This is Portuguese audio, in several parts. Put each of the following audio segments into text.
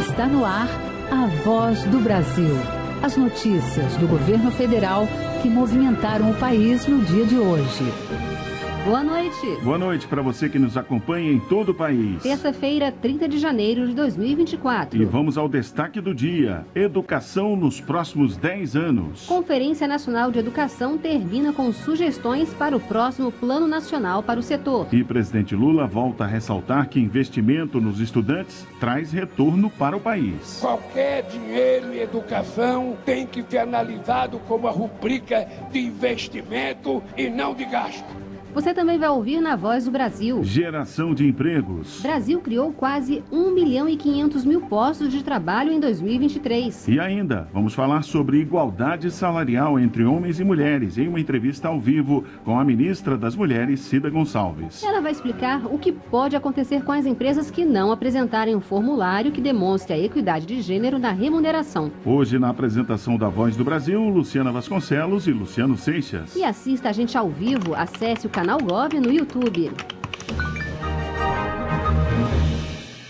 Está no ar a voz do Brasil. As notícias do governo federal que movimentaram o país no dia de hoje. Boa noite. Boa noite para você que nos acompanha em todo o país. Terça-feira, 30 de janeiro de 2024. E vamos ao destaque do dia: Educação nos próximos 10 anos. Conferência Nacional de Educação termina com sugestões para o próximo Plano Nacional para o setor. E presidente Lula volta a ressaltar que investimento nos estudantes traz retorno para o país. Qualquer dinheiro em educação tem que ser analisado como a rubrica de investimento e não de gasto. Você também vai ouvir na Voz do Brasil. Geração de empregos. Brasil criou quase 1 milhão e 500 mil postos de trabalho em 2023. E ainda, vamos falar sobre igualdade salarial entre homens e mulheres em uma entrevista ao vivo com a ministra das Mulheres, Cida Gonçalves. Ela vai explicar o que pode acontecer com as empresas que não apresentarem um formulário que demonstre a equidade de gênero na remuneração. Hoje, na apresentação da Voz do Brasil, Luciana Vasconcelos e Luciano Seixas. E assista a gente ao vivo, acesse o canal canal Gov no YouTube.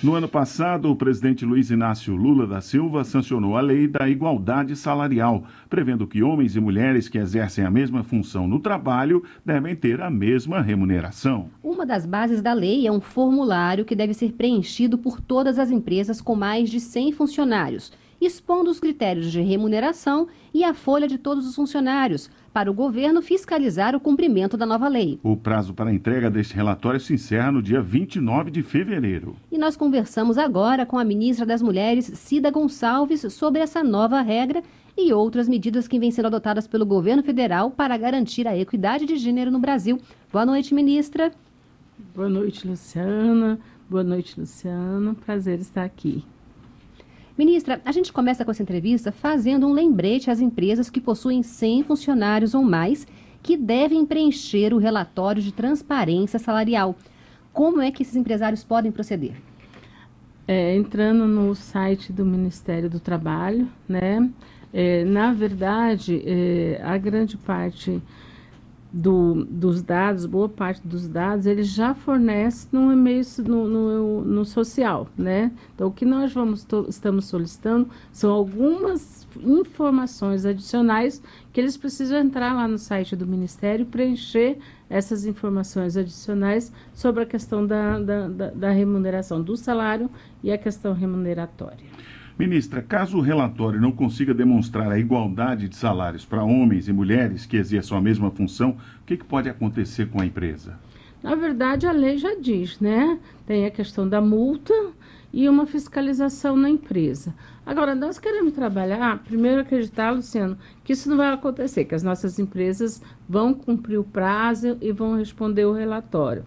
No ano passado, o presidente Luiz Inácio Lula da Silva sancionou a lei da igualdade salarial, prevendo que homens e mulheres que exercem a mesma função no trabalho devem ter a mesma remuneração. Uma das bases da lei é um formulário que deve ser preenchido por todas as empresas com mais de 100 funcionários expondo os critérios de remuneração e a folha de todos os funcionários, para o governo fiscalizar o cumprimento da nova lei. O prazo para a entrega deste relatório se encerra no dia 29 de fevereiro. E nós conversamos agora com a ministra das Mulheres, Cida Gonçalves, sobre essa nova regra e outras medidas que vêm sendo adotadas pelo governo federal para garantir a equidade de gênero no Brasil. Boa noite, ministra. Boa noite, Luciana. Boa noite, Luciano. Prazer estar aqui. Ministra, a gente começa com essa entrevista fazendo um lembrete às empresas que possuem 100 funcionários ou mais que devem preencher o relatório de transparência salarial. Como é que esses empresários podem proceder? É, entrando no site do Ministério do Trabalho, né? É, na verdade, é, a grande parte do, dos dados, boa parte dos dados, ele já fornece no e-mail no, no, no, social, né? Então, o que nós vamos estamos solicitando são algumas informações adicionais que eles precisam entrar lá no site do Ministério e preencher essas informações adicionais sobre a questão da, da, da, da remuneração do salário e a questão remuneratória. Ministra, caso o relatório não consiga demonstrar a igualdade de salários para homens e mulheres que exerçam a mesma função, o que, que pode acontecer com a empresa? Na verdade, a lei já diz, né? Tem a questão da multa e uma fiscalização na empresa. Agora, nós queremos trabalhar, primeiro acreditar, Luciano, que isso não vai acontecer, que as nossas empresas vão cumprir o prazo e vão responder o relatório.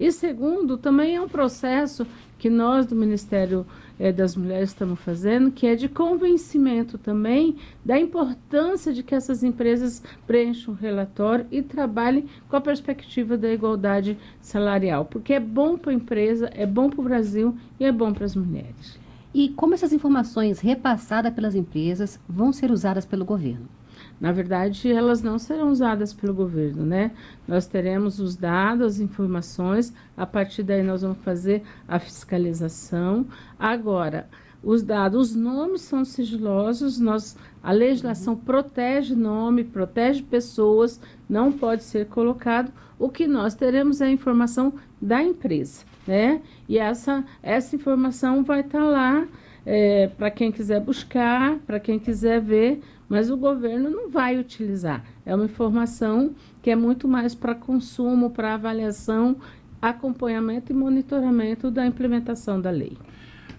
E segundo, também é um processo que nós do Ministério é, das mulheres estamos fazendo, que é de convencimento também da importância de que essas empresas preencham o relatório e trabalhem com a perspectiva da igualdade salarial, porque é bom para a empresa, é bom para o Brasil e é bom para as mulheres. E como essas informações repassadas pelas empresas vão ser usadas pelo governo? Na verdade, elas não serão usadas pelo governo, né? Nós teremos os dados, as informações, a partir daí nós vamos fazer a fiscalização. Agora, os dados, os nomes são sigilosos, nós, a legislação protege nome, protege pessoas, não pode ser colocado. O que nós teremos é a informação da empresa, né? E essa, essa informação vai estar lá é, para quem quiser buscar, para quem quiser ver, mas o governo não vai utilizar. É uma informação que é muito mais para consumo, para avaliação, acompanhamento e monitoramento da implementação da lei.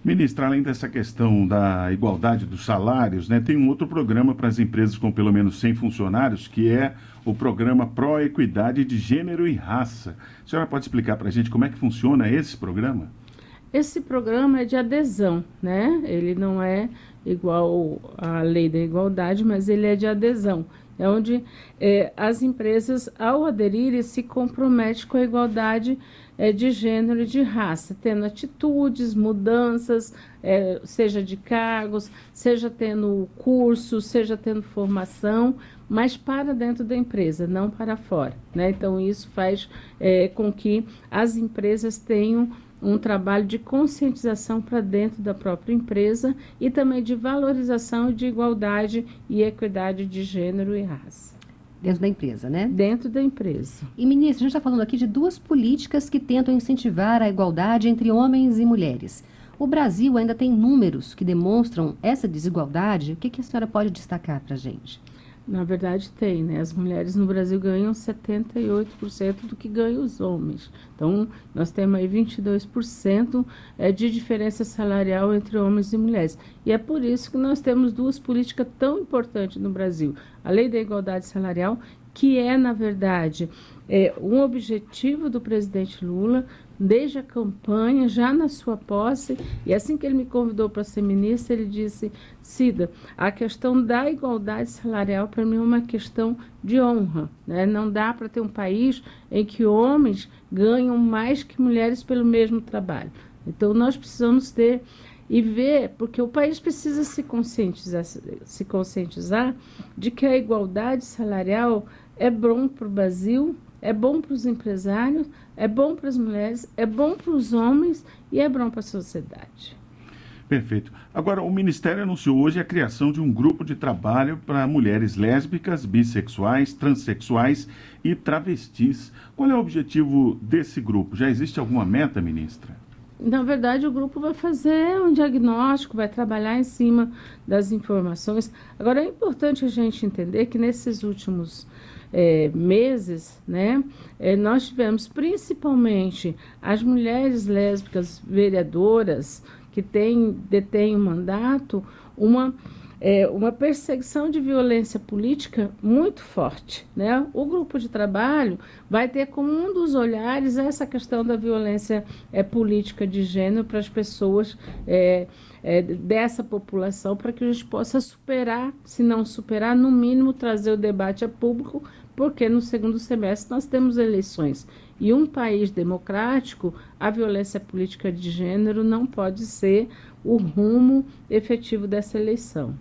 Ministra, além dessa questão da igualdade dos salários, né, tem um outro programa para as empresas com pelo menos 100 funcionários, que é o programa Pro Equidade de Gênero e Raça. A senhora pode explicar para a gente como é que funciona esse programa? Esse programa é de adesão, né? Ele não é igual à lei da igualdade, mas ele é de adesão. É onde é, as empresas, ao aderirem, se comprometem com a igualdade é, de gênero e de raça, tendo atitudes, mudanças, é, seja de cargos, seja tendo curso, seja tendo formação, mas para dentro da empresa, não para fora. Né? Então, isso faz é, com que as empresas tenham um trabalho de conscientização para dentro da própria empresa e também de valorização de igualdade e equidade de gênero e raça. Dentro da empresa, né? Dentro da empresa. E, ministra, a gente está falando aqui de duas políticas que tentam incentivar a igualdade entre homens e mulheres. O Brasil ainda tem números que demonstram essa desigualdade. O que, que a senhora pode destacar para a gente? Na verdade, tem, né? As mulheres no Brasil ganham 78% do que ganham os homens. Então, nós temos aí 22% é, de diferença salarial entre homens e mulheres. E é por isso que nós temos duas políticas tão importantes no Brasil: a Lei da Igualdade Salarial, que é, na verdade, é, um objetivo do presidente Lula desde a campanha, já na sua posse, e assim que ele me convidou para ser ministra, ele disse: Cida, a questão da igualdade salarial para mim é uma questão de honra. Né? Não dá para ter um país em que homens ganham mais que mulheres pelo mesmo trabalho. Então nós precisamos ter e ver, porque o país precisa se conscientizar, se conscientizar de que a igualdade salarial é bom para o Brasil, é bom para os empresários, é bom para as mulheres, é bom para os homens e é bom para a sociedade. Perfeito. Agora, o Ministério anunciou hoje a criação de um grupo de trabalho para mulheres lésbicas, bissexuais, transexuais e travestis. Qual é o objetivo desse grupo? Já existe alguma meta, ministra? Na verdade, o grupo vai fazer um diagnóstico, vai trabalhar em cima das informações. Agora, é importante a gente entender que nesses últimos é, meses, né, é, nós tivemos principalmente as mulheres lésbicas vereadoras que têm, detêm o mandato, uma é, uma perseguição de violência política muito forte. Né? O grupo de trabalho vai ter como um dos olhares essa questão da violência é, política de gênero para as pessoas é, é, dessa população, para que a gente possa superar, se não superar, no mínimo trazer o debate a público, porque no segundo semestre nós temos eleições. E um país democrático, a violência política de gênero não pode ser o rumo efetivo dessa eleição.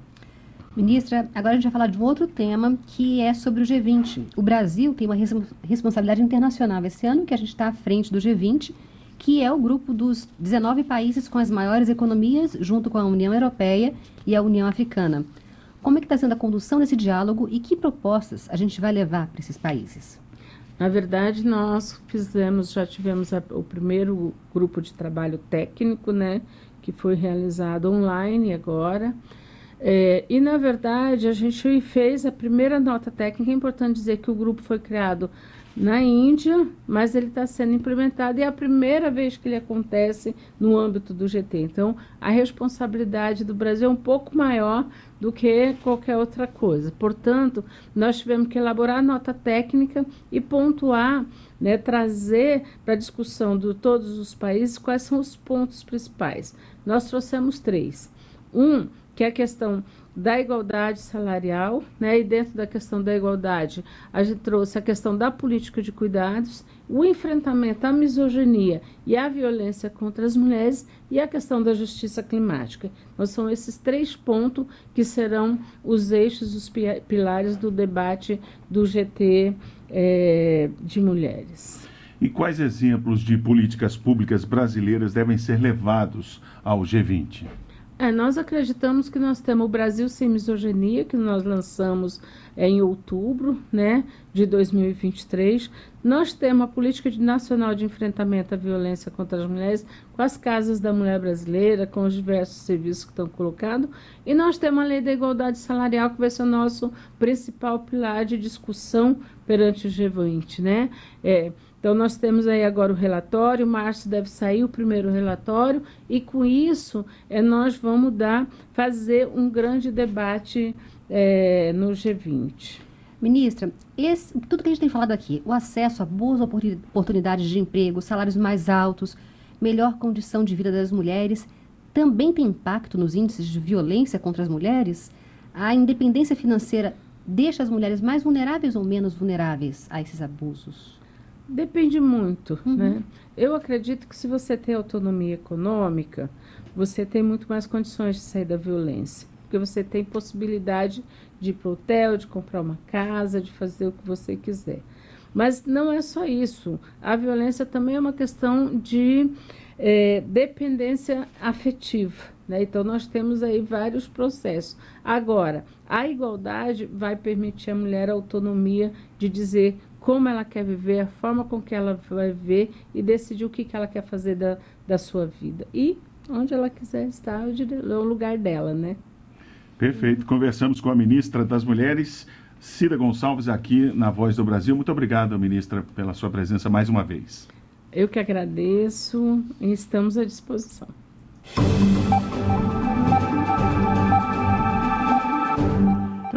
Ministra, agora a gente vai falar de um outro tema que é sobre o G20. O Brasil tem uma responsabilidade internacional esse ano, que a gente está à frente do G20, que é o grupo dos 19 países com as maiores economias, junto com a União Europeia e a União Africana. Como é que está sendo a condução desse diálogo e que propostas a gente vai levar para esses países? Na verdade, nós fizemos, já tivemos a, o primeiro grupo de trabalho técnico, né, que foi realizado online agora. É, e, na verdade, a gente fez a primeira nota técnica. É importante dizer que o grupo foi criado na Índia, mas ele está sendo implementado e é a primeira vez que ele acontece no âmbito do GT. Então, a responsabilidade do Brasil é um pouco maior do que qualquer outra coisa. Portanto, nós tivemos que elaborar a nota técnica e pontuar, né, trazer para a discussão de todos os países quais são os pontos principais. Nós trouxemos três. Um, que é a questão da igualdade salarial, né? E dentro da questão da igualdade, a gente trouxe a questão da política de cuidados, o enfrentamento à misoginia e à violência contra as mulheres e a questão da justiça climática. Então, são esses três pontos que serão os eixos, os pilares do debate do GT é, de mulheres. E quais exemplos de políticas públicas brasileiras devem ser levados ao G20? É, nós acreditamos que nós temos o Brasil Sem Misoginia, que nós lançamos é, em outubro né, de 2023. Nós temos a Política Nacional de Enfrentamento à Violência contra as Mulheres, com as casas da mulher brasileira, com os diversos serviços que estão colocados. E nós temos a Lei da Igualdade Salarial, que vai ser o nosso principal pilar de discussão perante o G20. Né? É, então, nós temos aí agora o relatório, março deve sair o primeiro relatório, e com isso é, nós vamos dar, fazer um grande debate é, no G20. Ministra, esse, tudo que a gente tem falado aqui, o acesso a boas oportunidades de emprego, salários mais altos, melhor condição de vida das mulheres, também tem impacto nos índices de violência contra as mulheres? A independência financeira deixa as mulheres mais vulneráveis ou menos vulneráveis a esses abusos? Depende muito, uhum. né? Eu acredito que se você tem autonomia econômica, você tem muito mais condições de sair da violência. porque você tem possibilidade de ir para o hotel, de comprar uma casa, de fazer o que você quiser. Mas não é só isso. A violência também é uma questão de é, dependência afetiva. Né? Então, nós temos aí vários processos. Agora, a igualdade vai permitir à mulher a autonomia de dizer como ela quer viver, a forma com que ela vai viver e decidir o que, que ela quer fazer da, da sua vida. E onde ela quiser estar, é o lugar dela, né? Perfeito. Conversamos com a ministra das Mulheres, Cida Gonçalves, aqui na Voz do Brasil. Muito obrigado, ministra, pela sua presença mais uma vez. Eu que agradeço e estamos à disposição.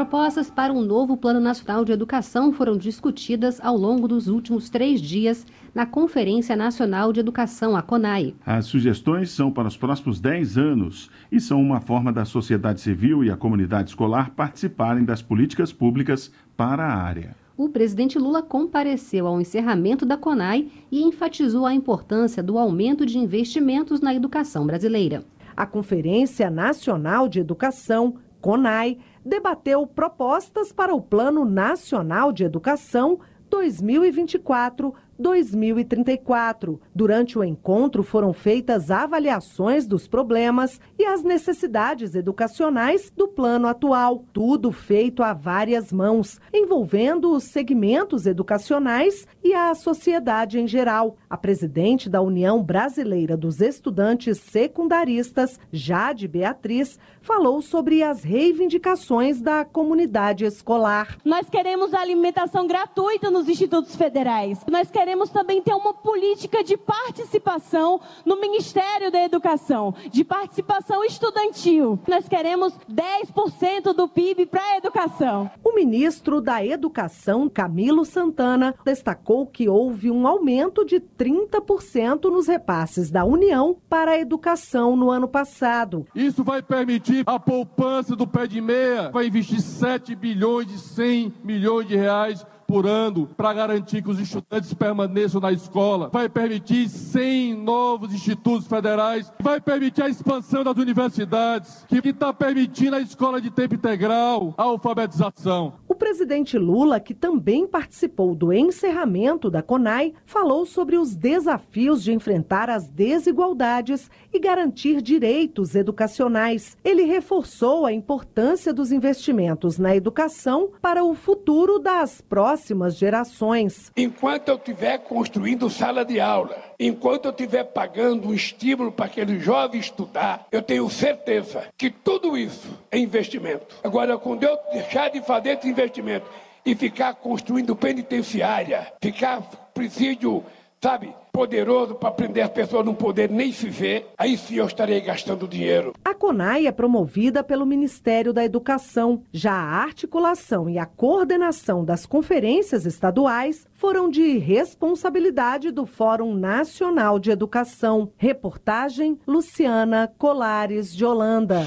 Propostas para um novo Plano Nacional de Educação foram discutidas ao longo dos últimos três dias na Conferência Nacional de Educação, a CONAI. As sugestões são para os próximos 10 anos e são uma forma da sociedade civil e a comunidade escolar participarem das políticas públicas para a área. O presidente Lula compareceu ao encerramento da CONAI e enfatizou a importância do aumento de investimentos na educação brasileira. A Conferência Nacional de Educação, CONAI, debateu propostas para o Plano Nacional de Educação 2024 2034. Durante o encontro foram feitas avaliações dos problemas e as necessidades educacionais do plano atual, tudo feito a várias mãos, envolvendo os segmentos educacionais e a sociedade em geral. A presidente da União Brasileira dos Estudantes Secundaristas, Jade Beatriz, falou sobre as reivindicações da comunidade escolar. Nós queremos alimentação gratuita nos institutos federais. Nós queremos queremos também ter uma política de participação no Ministério da Educação, de participação estudantil. Nós queremos 10% do PIB para a educação. O ministro da Educação, Camilo Santana, destacou que houve um aumento de 30% nos repasses da União para a educação no ano passado. Isso vai permitir a poupança do pé de meia, vai investir 7 bilhões de 100 milhões de reais por ano para garantir que os estudantes permaneçam na escola, vai permitir 100 novos institutos federais, vai permitir a expansão das universidades, que está permitindo a escola de tempo integral, a alfabetização. O presidente Lula, que também participou do encerramento da CONAI, falou sobre os desafios de enfrentar as desigualdades e garantir direitos educacionais. Ele reforçou a importância dos investimentos na educação para o futuro das próximas próximas gerações. Enquanto eu estiver construindo sala de aula, enquanto eu estiver pagando um estímulo para aquele jovem estudar, eu tenho certeza que tudo isso é investimento. Agora, quando eu deixar de fazer esse investimento e ficar construindo penitenciária, ficar presídio sabe, poderoso para prender as pessoas não poder nem se ver, aí sim eu estarei gastando dinheiro. A CONAI é promovida pelo Ministério da Educação. Já a articulação e a coordenação das conferências estaduais foram de responsabilidade do Fórum Nacional de Educação. Reportagem Luciana Colares de Holanda.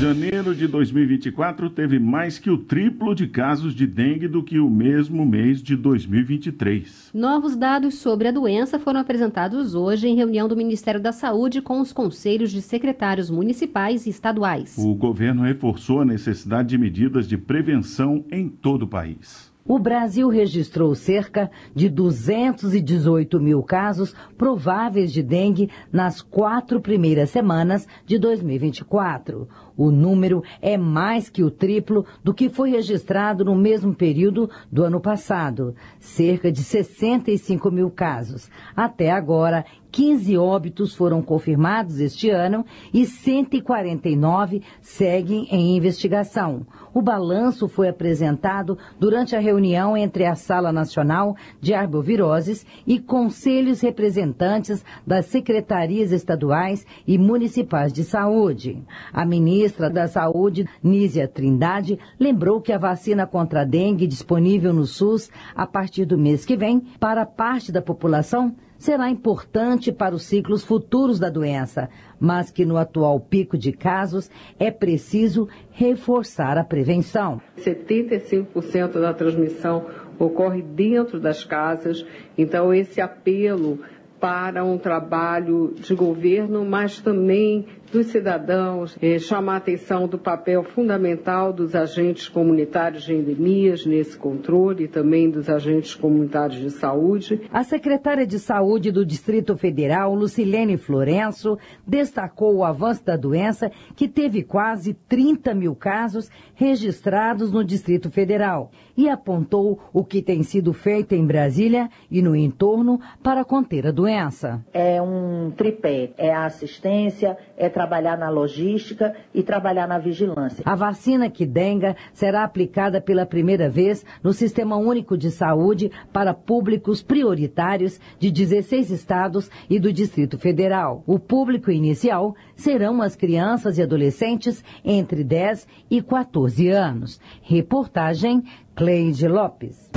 Janeiro de 2024 teve mais que o triplo de casos de dengue do que o mesmo mês de 2023. Novos dados sobre a doença foram apresentados hoje em reunião do Ministério da Saúde com os conselhos de secretários municipais e estaduais. O governo reforçou a necessidade de medidas de prevenção em todo o país. O Brasil registrou cerca de 218 mil casos prováveis de dengue nas quatro primeiras semanas de 2024. O número é mais que o triplo do que foi registrado no mesmo período do ano passado, cerca de 65 mil casos. Até agora, 15 óbitos foram confirmados este ano e 149 seguem em investigação. O balanço foi apresentado durante a reunião entre a Sala Nacional de Arboviroses e conselhos representantes das secretarias estaduais e municipais de saúde. A ministra da Saúde, Nízia Trindade, lembrou que a vacina contra a dengue disponível no SUS a partir do mês que vem para parte da população será importante para os ciclos futuros da doença, mas que no atual pico de casos é preciso reforçar a prevenção. 75% da transmissão ocorre dentro das casas, então esse apelo para um trabalho de governo, mas também dos cidadãos, eh, chamar a atenção do papel fundamental dos agentes comunitários de endemias nesse controle e também dos agentes comunitários de saúde. A secretária de Saúde do Distrito Federal, Lucilene Florenço, destacou o avanço da doença, que teve quase 30 mil casos registrados no Distrito Federal, e apontou o que tem sido feito em Brasília e no entorno para conter a doença. É um tripé, é a assistência, é trabalhar na logística e trabalhar na vigilância. A vacina Kidenga será aplicada pela primeira vez no Sistema Único de Saúde para públicos prioritários de 16 estados e do Distrito Federal. O público inicial serão as crianças e adolescentes entre 10 e 14 anos. Reportagem Cleide Lopes.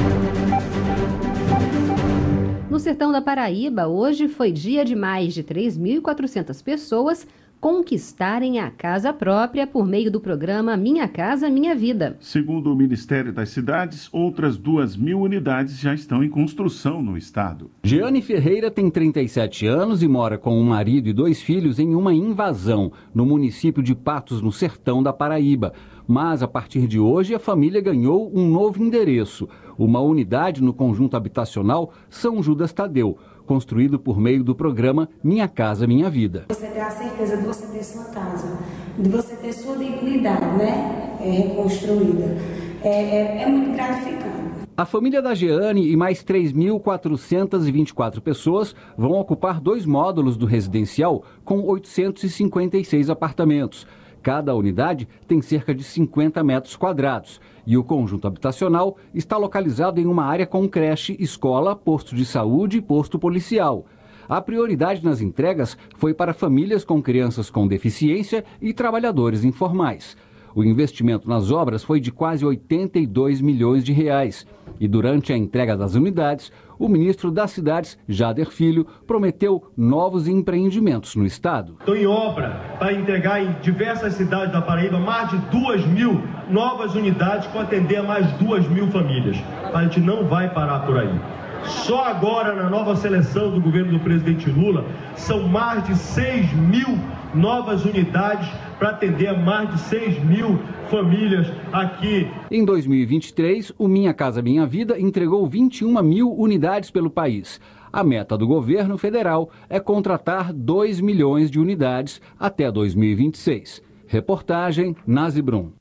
No sertão da Paraíba, hoje foi dia de mais de 3.400 pessoas conquistarem a casa própria por meio do programa Minha Casa Minha Vida. Segundo o Ministério das Cidades, outras duas mil unidades já estão em construção no estado. Giane Ferreira tem 37 anos e mora com um marido e dois filhos em uma invasão no município de Patos, no sertão da Paraíba. Mas a partir de hoje a família ganhou um novo endereço, uma unidade no conjunto habitacional São Judas Tadeu construído por meio do programa Minha Casa Minha Vida. Você ter a certeza de você ter sua casa, de você ter sua dignidade, né? É, reconstruída. É, é, é muito gratificante. A família da Jeane e mais 3.424 pessoas vão ocupar dois módulos do residencial com 856 apartamentos. Cada unidade tem cerca de 50 metros quadrados e o conjunto habitacional está localizado em uma área com creche, escola, posto de saúde e posto policial. A prioridade nas entregas foi para famílias com crianças com deficiência e trabalhadores informais. O investimento nas obras foi de quase 82 milhões de reais. E durante a entrega das unidades, o ministro das Cidades, Jader Filho, prometeu novos empreendimentos no estado. Estou em obra para entregar em diversas cidades da Paraíba mais de duas mil novas unidades para atender a mais duas mil famílias. A gente não vai parar por aí. Só agora, na nova seleção do governo do presidente Lula, são mais de 6 mil novas unidades para atender a mais de 6 mil famílias aqui. Em 2023, o Minha Casa Minha Vida entregou 21 mil unidades pelo país. A meta do governo federal é contratar 2 milhões de unidades até 2026. Reportagem Nazi Brum.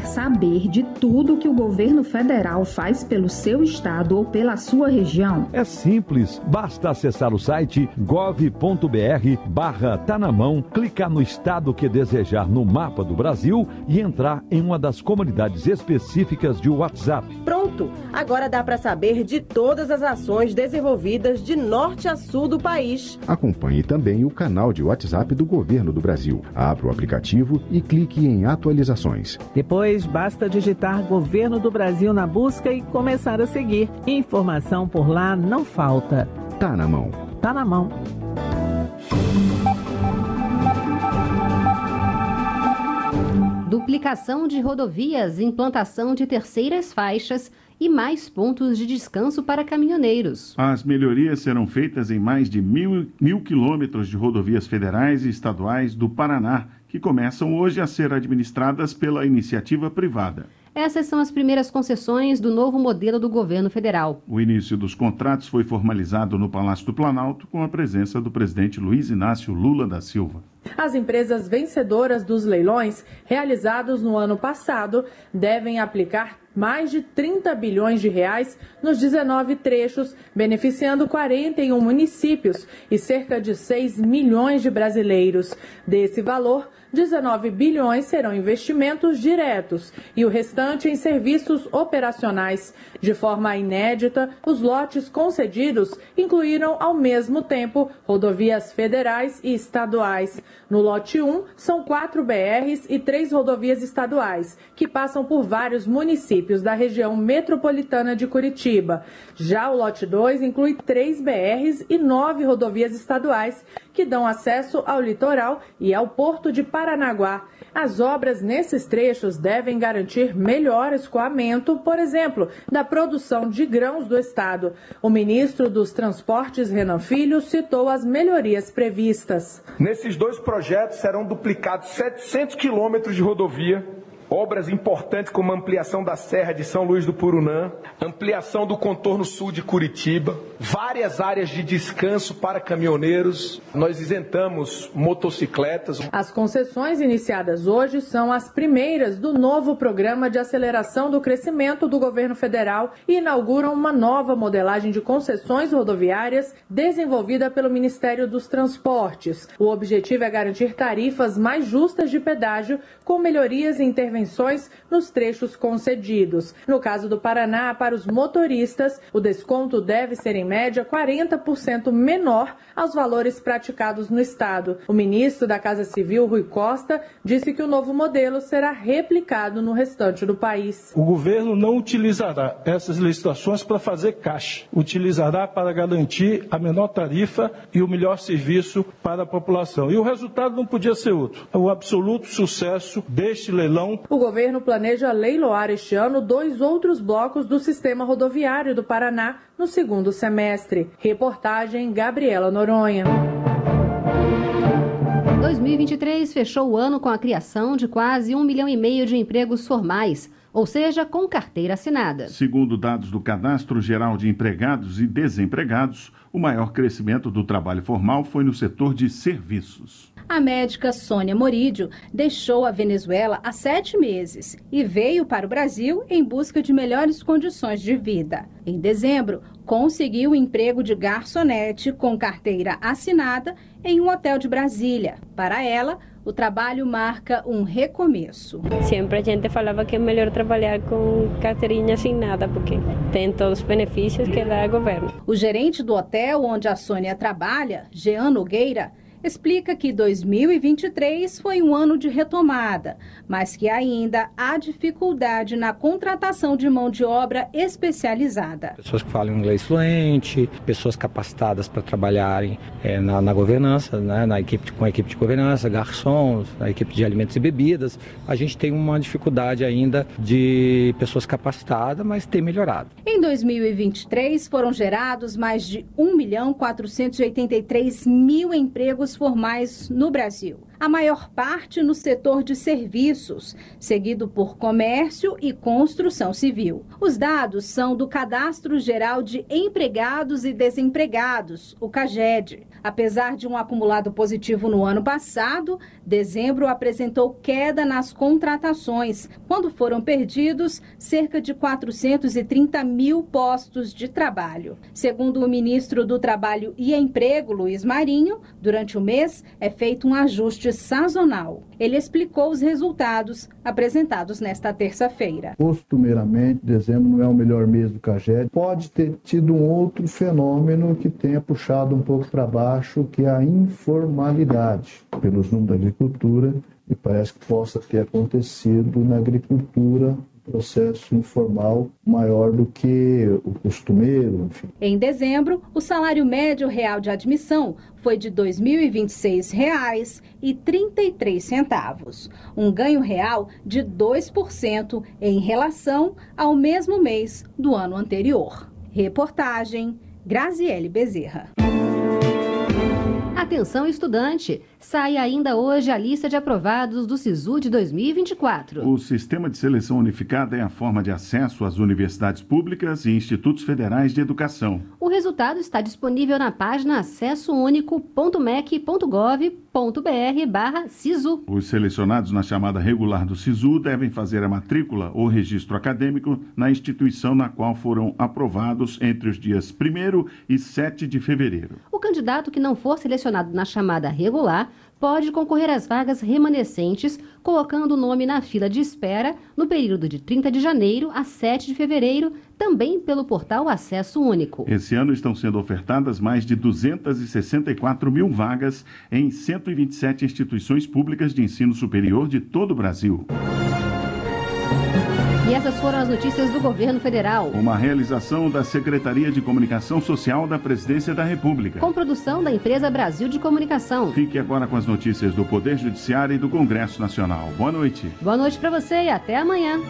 Quer saber de tudo que o governo federal faz pelo seu estado ou pela sua região? É simples, basta acessar o site gov.br barra tá na mão, clicar no estado que desejar no mapa do Brasil e entrar em uma das comunidades específicas de WhatsApp. Pronto! Agora dá para saber de todas as ações desenvolvidas de norte a sul do país. Acompanhe também o canal de WhatsApp do Governo do Brasil. Abra o aplicativo e clique em atualizações. Depois, basta digitar Governo do Brasil na busca e começar a seguir. Informação por lá não falta. Tá na mão. Tá na mão. Duplicação de rodovias, implantação de terceiras faixas e mais pontos de descanso para caminhoneiros. As melhorias serão feitas em mais de mil, mil quilômetros de rodovias federais e estaduais do Paraná, que começam hoje a ser administradas pela iniciativa privada. Essas são as primeiras concessões do novo modelo do governo federal. O início dos contratos foi formalizado no Palácio do Planalto com a presença do presidente Luiz Inácio Lula da Silva. As empresas vencedoras dos leilões realizados no ano passado devem aplicar mais de 30 bilhões de reais nos 19 trechos, beneficiando 41 municípios e cerca de 6 milhões de brasileiros. Desse valor, 19 bilhões serão investimentos diretos e o restante em serviços operacionais. De forma inédita, os lotes concedidos incluíram ao mesmo tempo rodovias federais e estaduais. No lote 1, são quatro BRs e três rodovias estaduais, que passam por vários municípios municípios da região metropolitana de Curitiba. Já o lote 2 inclui três BRs e nove rodovias estaduais que dão acesso ao litoral e ao porto de Paranaguá. As obras nesses trechos devem garantir melhor escoamento, por exemplo, da produção de grãos do estado. O ministro dos Transportes, Renan Filho, citou as melhorias previstas. Nesses dois projetos serão duplicados 700 quilômetros de rodovia obras importantes como a ampliação da Serra de São Luís do Purunã, ampliação do contorno sul de Curitiba, várias áreas de descanso para caminhoneiros. Nós isentamos motocicletas. As concessões iniciadas hoje são as primeiras do novo programa de aceleração do crescimento do governo federal e inauguram uma nova modelagem de concessões rodoviárias desenvolvida pelo Ministério dos Transportes. O objetivo é garantir tarifas mais justas de pedágio com melhorias e intervenções intervenções nos trechos concedidos. No caso do Paraná, para os motoristas, o desconto deve ser em média 40% menor aos valores praticados no estado. O ministro da Casa Civil, Rui Costa, disse que o novo modelo será replicado no restante do país. O governo não utilizará essas licitações para fazer caixa, utilizará para garantir a menor tarifa e o melhor serviço para a população. E o resultado não podia ser outro. O absoluto sucesso deste leilão o governo planeja leiloar este ano dois outros blocos do sistema rodoviário do Paraná no segundo semestre. Reportagem Gabriela Noronha. 2023 fechou o ano com a criação de quase um milhão e meio de empregos formais, ou seja, com carteira assinada. Segundo dados do Cadastro Geral de Empregados e Desempregados, o maior crescimento do trabalho formal foi no setor de serviços. A médica Sônia Morídio deixou a Venezuela há sete meses e veio para o Brasil em busca de melhores condições de vida. Em dezembro, conseguiu o emprego de garçonete com carteira assinada em um hotel de Brasília. Para ela, o trabalho marca um recomeço. Sempre a gente falava que é melhor trabalhar com carteirinha assinada, porque tem todos os benefícios que dá o governo. O gerente do hotel onde a Sônia trabalha, Jean Nogueira, explica que 2023 foi um ano de retomada, mas que ainda há dificuldade na contratação de mão de obra especializada. Pessoas que falam inglês fluente, pessoas capacitadas para trabalharem é, na, na, governança, né, na equipe, com a equipe de governança, garçons, na equipe de alimentos e bebidas. A gente tem uma dificuldade ainda de pessoas capacitadas, mas tem melhorado. Em 2023 foram gerados mais de 1 milhão 483 mil empregos formais no Brasil a maior parte no setor de serviços, seguido por comércio e construção civil. Os dados são do Cadastro Geral de Empregados e Desempregados, o CAGED. Apesar de um acumulado positivo no ano passado, dezembro apresentou queda nas contratações, quando foram perdidos cerca de 430 mil postos de trabalho. Segundo o ministro do Trabalho e Emprego, Luiz Marinho, durante o mês é feito um ajuste sazonal. Ele explicou os resultados apresentados nesta terça-feira. Costumeiramente, dezembro não é o melhor mês do CAGED. Pode ter tido um outro fenômeno que tenha puxado um pouco para baixo, que é a informalidade. Pelos números da agricultura, e parece que possa ter acontecido na agricultura processo informal maior do que o costumeiro. Enfim. Em dezembro, o salário médio real de admissão foi de R$ 2.026,33, um ganho real de 2% em relação ao mesmo mês do ano anterior. Reportagem Graziele Bezerra. Atenção, estudante! Sai ainda hoje a lista de aprovados do SISU de 2024. O Sistema de Seleção Unificada é a forma de acesso às universidades públicas e institutos federais de educação. O resultado está disponível na página acessounico.mec.gov.br barra SISU. Os selecionados na chamada regular do SISU devem fazer a matrícula ou registro acadêmico na instituição na qual foram aprovados entre os dias 1 e 7 de fevereiro. O candidato que não for selecionado selecionado na chamada regular pode concorrer às vagas remanescentes, colocando o nome na fila de espera no período de 30 de janeiro a 7 de fevereiro, também pelo portal Acesso Único. Esse ano estão sendo ofertadas mais de 264 mil vagas em 127 instituições públicas de ensino superior de todo o Brasil. E essas foram as notícias do governo federal. Uma realização da Secretaria de Comunicação Social da Presidência da República. Com produção da empresa Brasil de Comunicação. Fique agora com as notícias do Poder Judiciário e do Congresso Nacional. Boa noite. Boa noite para você e até amanhã.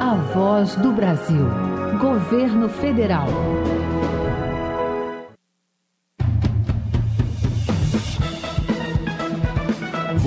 A Voz do Brasil. Governo Federal.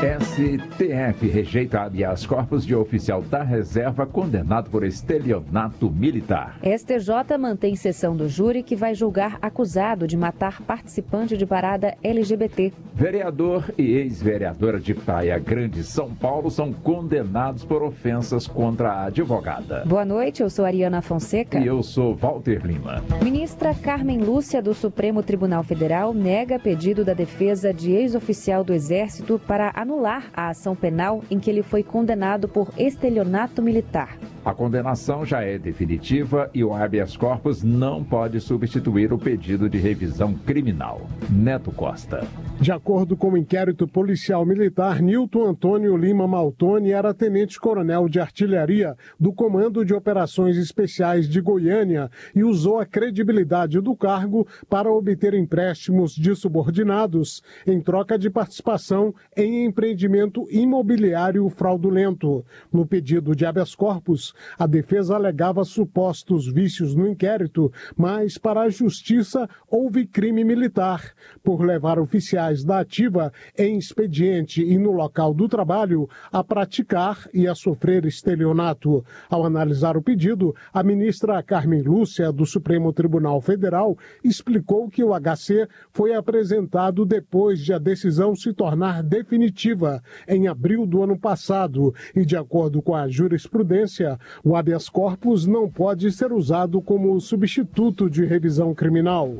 STF rejeita habeas corpus de oficial da reserva condenado por estelionato militar. STJ mantém sessão do júri que vai julgar acusado de matar participante de parada LGBT. Vereador e ex-vereadora de Praia Grande, São Paulo, são condenados por ofensas contra a advogada. Boa noite, eu sou Ariana Fonseca. E eu sou Walter Lima. Ministra Carmen Lúcia do Supremo Tribunal Federal nega pedido da defesa de ex-oficial do Exército para anular a ação penal em que ele foi condenado por estelionato militar. A condenação já é definitiva e o habeas corpus não pode substituir o pedido de revisão criminal. Neto Costa. De acordo com o inquérito policial militar, Nilton Antônio Lima Maltoni era tenente-coronel de artilharia do Comando de Operações Especiais de Goiânia e usou a credibilidade do cargo para obter empréstimos de subordinados em troca de participação em empreendimento imobiliário fraudulento. No pedido de habeas corpus, a defesa alegava supostos vícios no inquérito, mas para a justiça houve crime militar. Por levar oficiais da ativa em expediente e no local do trabalho a praticar e a sofrer estelionato. Ao analisar o pedido, a ministra Carmen Lúcia do Supremo Tribunal Federal explicou que o HC foi apresentado depois de a decisão se tornar definitiva em abril do ano passado. E de acordo com a jurisprudência, o habeas corpus não pode ser usado como substituto de revisão criminal.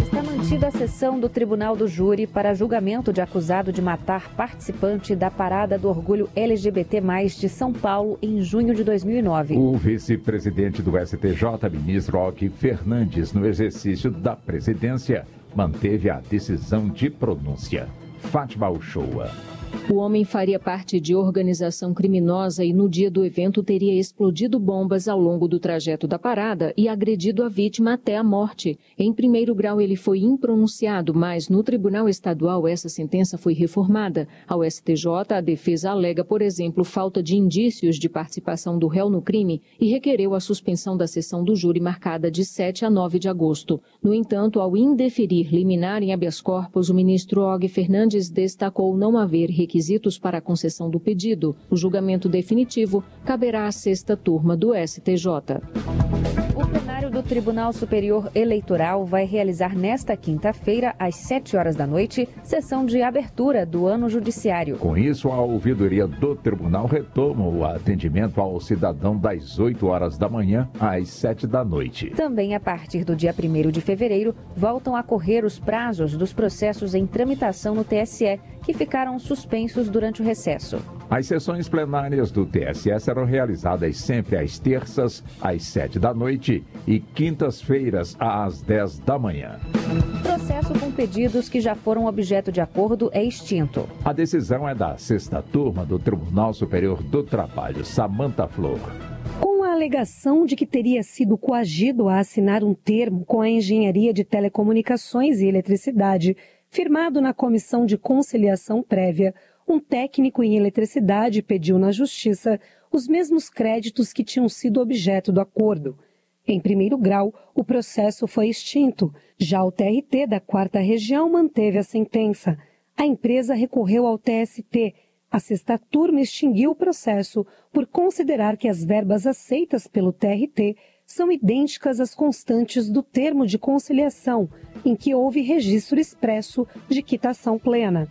Está mantida a sessão do Tribunal do Júri para julgamento de acusado de matar participante da Parada do Orgulho LGBT+, de São Paulo, em junho de 2009. O vice-presidente do STJ, ministro Alck Fernandes, no exercício da presidência, manteve a decisão de pronúncia. Fátima Uchoa. O homem faria parte de organização criminosa e no dia do evento teria explodido bombas ao longo do trajeto da parada e agredido a vítima até a morte. Em primeiro grau ele foi impronunciado, mas no Tribunal Estadual essa sentença foi reformada. Ao STJ, a defesa alega, por exemplo, falta de indícios de participação do réu no crime e requereu a suspensão da sessão do júri marcada de 7 a 9 de agosto. No entanto, ao indeferir liminar em habeas corpus, o ministro Og Fernandes destacou não haver requisitos para a concessão do pedido. O julgamento definitivo caberá à sexta turma do STJ. O plenário do Tribunal Superior Eleitoral vai realizar nesta quinta-feira, às 7 horas da noite, sessão de abertura do ano judiciário. Com isso, a ouvidoria do tribunal retoma o atendimento ao cidadão das 8 horas da manhã às 7 da noite. Também a partir do dia 1 de fevereiro, voltam a correr os prazos dos processos em tramitação no TSE, que ficaram suspensos durante o recesso. As sessões plenárias do TSE serão realizadas sempre às terças, às 7 da noite e quintas-feiras, às 10 da manhã. Processo com pedidos que já foram objeto de acordo é extinto. A decisão é da sexta turma do Tribunal Superior do Trabalho, Samanta Flor. Com a alegação de que teria sido coagido a assinar um termo com a Engenharia de Telecomunicações e Eletricidade, firmado na Comissão de Conciliação Prévia, um técnico em eletricidade pediu na Justiça os mesmos créditos que tinham sido objeto do acordo. Em primeiro grau, o processo foi extinto. Já o TRT da Quarta Região manteve a sentença. A empresa recorreu ao TST. A sexta turma extinguiu o processo por considerar que as verbas aceitas pelo TRT são idênticas às constantes do termo de conciliação, em que houve registro expresso de quitação plena.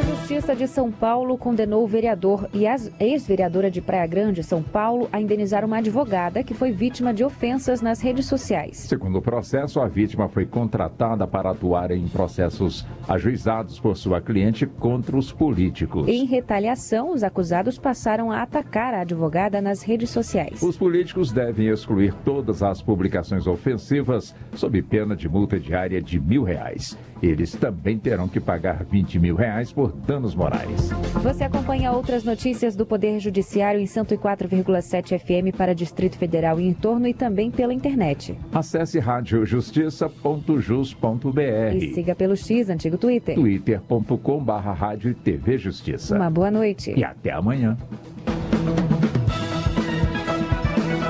A Justiça de São Paulo condenou o vereador e a ex-vereadora de Praia Grande, São Paulo, a indenizar uma advogada que foi vítima de ofensas nas redes sociais. Segundo o processo, a vítima foi contratada para atuar em processos ajuizados por sua cliente contra os políticos. Em retaliação, os acusados passaram a atacar a advogada nas redes sociais. Os políticos devem excluir todas as publicações ofensivas sob pena de multa diária de mil reais. Eles também terão que pagar 20 mil reais por danos morais. Você acompanha outras notícias do Poder Judiciário em 104,7 FM para Distrito Federal e em torno e também pela internet. Acesse radiojustiça.jus.br E siga pelo X, antigo Twitter. twitter.com barra rádio TV Justiça. Uma boa noite. E até amanhã.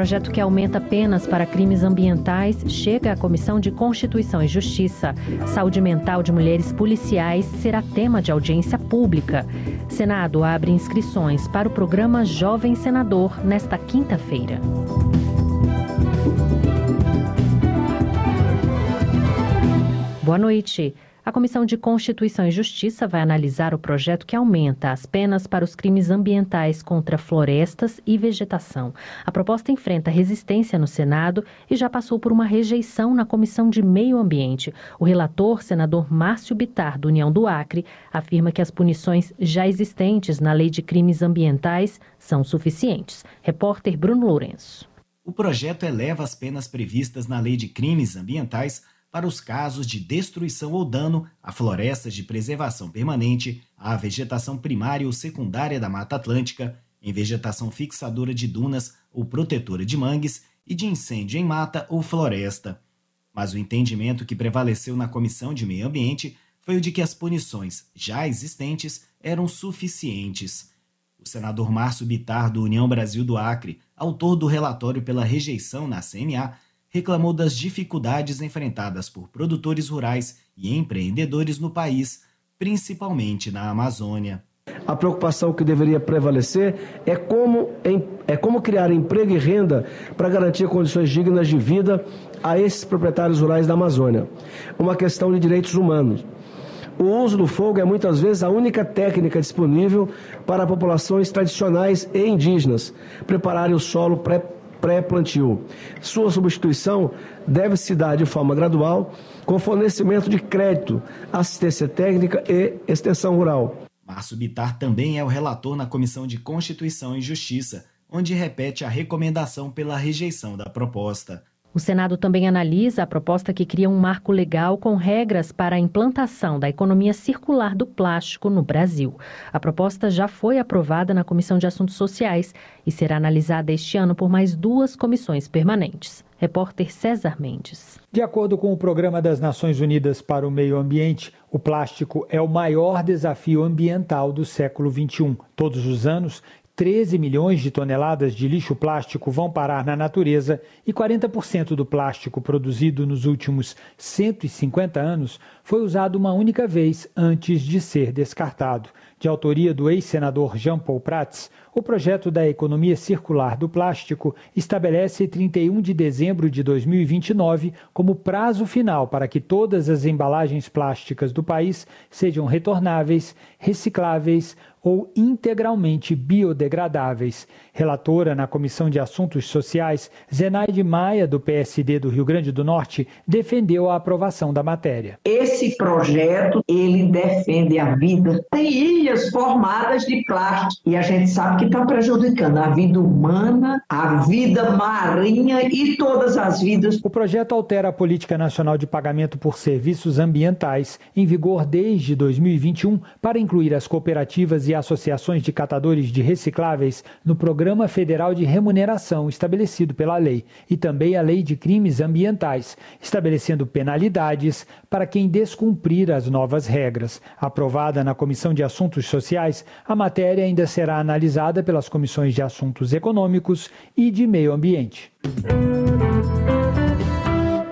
Projeto que aumenta penas para crimes ambientais chega à Comissão de Constituição e Justiça. Saúde mental de mulheres policiais será tema de audiência pública. Senado abre inscrições para o programa Jovem Senador nesta quinta-feira. Boa noite. A Comissão de Constituição e Justiça vai analisar o projeto que aumenta as penas para os crimes ambientais contra florestas e vegetação. A proposta enfrenta resistência no Senado e já passou por uma rejeição na Comissão de Meio Ambiente. O relator, senador Márcio Bitar, do União do Acre, afirma que as punições já existentes na Lei de Crimes Ambientais são suficientes. Repórter Bruno Lourenço. O projeto eleva as penas previstas na Lei de Crimes Ambientais para os casos de destruição ou dano a florestas de preservação permanente, à vegetação primária ou secundária da Mata Atlântica, em vegetação fixadora de dunas ou protetora de mangues e de incêndio em mata ou floresta. Mas o entendimento que prevaleceu na Comissão de Meio Ambiente foi o de que as punições já existentes eram suficientes. O senador Márcio Bitar, do União Brasil do Acre, autor do relatório pela rejeição na CNA, reclamou das dificuldades enfrentadas por produtores rurais e empreendedores no país, principalmente na Amazônia. A preocupação que deveria prevalecer é como, é como criar emprego e renda para garantir condições dignas de vida a esses proprietários rurais da Amazônia. Uma questão de direitos humanos. O uso do fogo é muitas vezes a única técnica disponível para populações tradicionais e indígenas prepararem o solo pré pré-plantio. Sua substituição deve se dar de forma gradual, com fornecimento de crédito, assistência técnica e extensão rural. Márcio Bitar também é o relator na Comissão de Constituição e Justiça, onde repete a recomendação pela rejeição da proposta. O Senado também analisa a proposta que cria um marco legal com regras para a implantação da economia circular do plástico no Brasil. A proposta já foi aprovada na Comissão de Assuntos Sociais e será analisada este ano por mais duas comissões permanentes. Repórter César Mendes. De acordo com o Programa das Nações Unidas para o Meio Ambiente, o plástico é o maior desafio ambiental do século XXI. Todos os anos, 13 milhões de toneladas de lixo plástico vão parar na natureza e 40% do plástico produzido nos últimos 150 anos foi usado uma única vez antes de ser descartado. De autoria do ex-senador Jean Paul Prats, o projeto da economia circular do plástico estabelece 31 de dezembro de 2029 como prazo final para que todas as embalagens plásticas do país sejam retornáveis, recicláveis ou integralmente biodegradáveis. Relatora na Comissão de Assuntos Sociais, Zenaide Maia, do PSD do Rio Grande do Norte, defendeu a aprovação da matéria. Esse projeto, ele defende a vida. Tem ilhas formadas de plástico e a gente sabe que está prejudicando a vida humana, a vida marinha e todas as vidas. O projeto altera a Política Nacional de Pagamento por Serviços Ambientais, em vigor desde 2021, para incluir as cooperativas e associações de catadores de recicláveis no Programa Federal de Remuneração estabelecido pela lei e também a Lei de Crimes Ambientais, estabelecendo penalidades para quem descumprir as novas regras. Aprovada na Comissão de Assuntos Sociais, a matéria ainda será analisada pelas comissões de Assuntos Econômicos e de Meio Ambiente.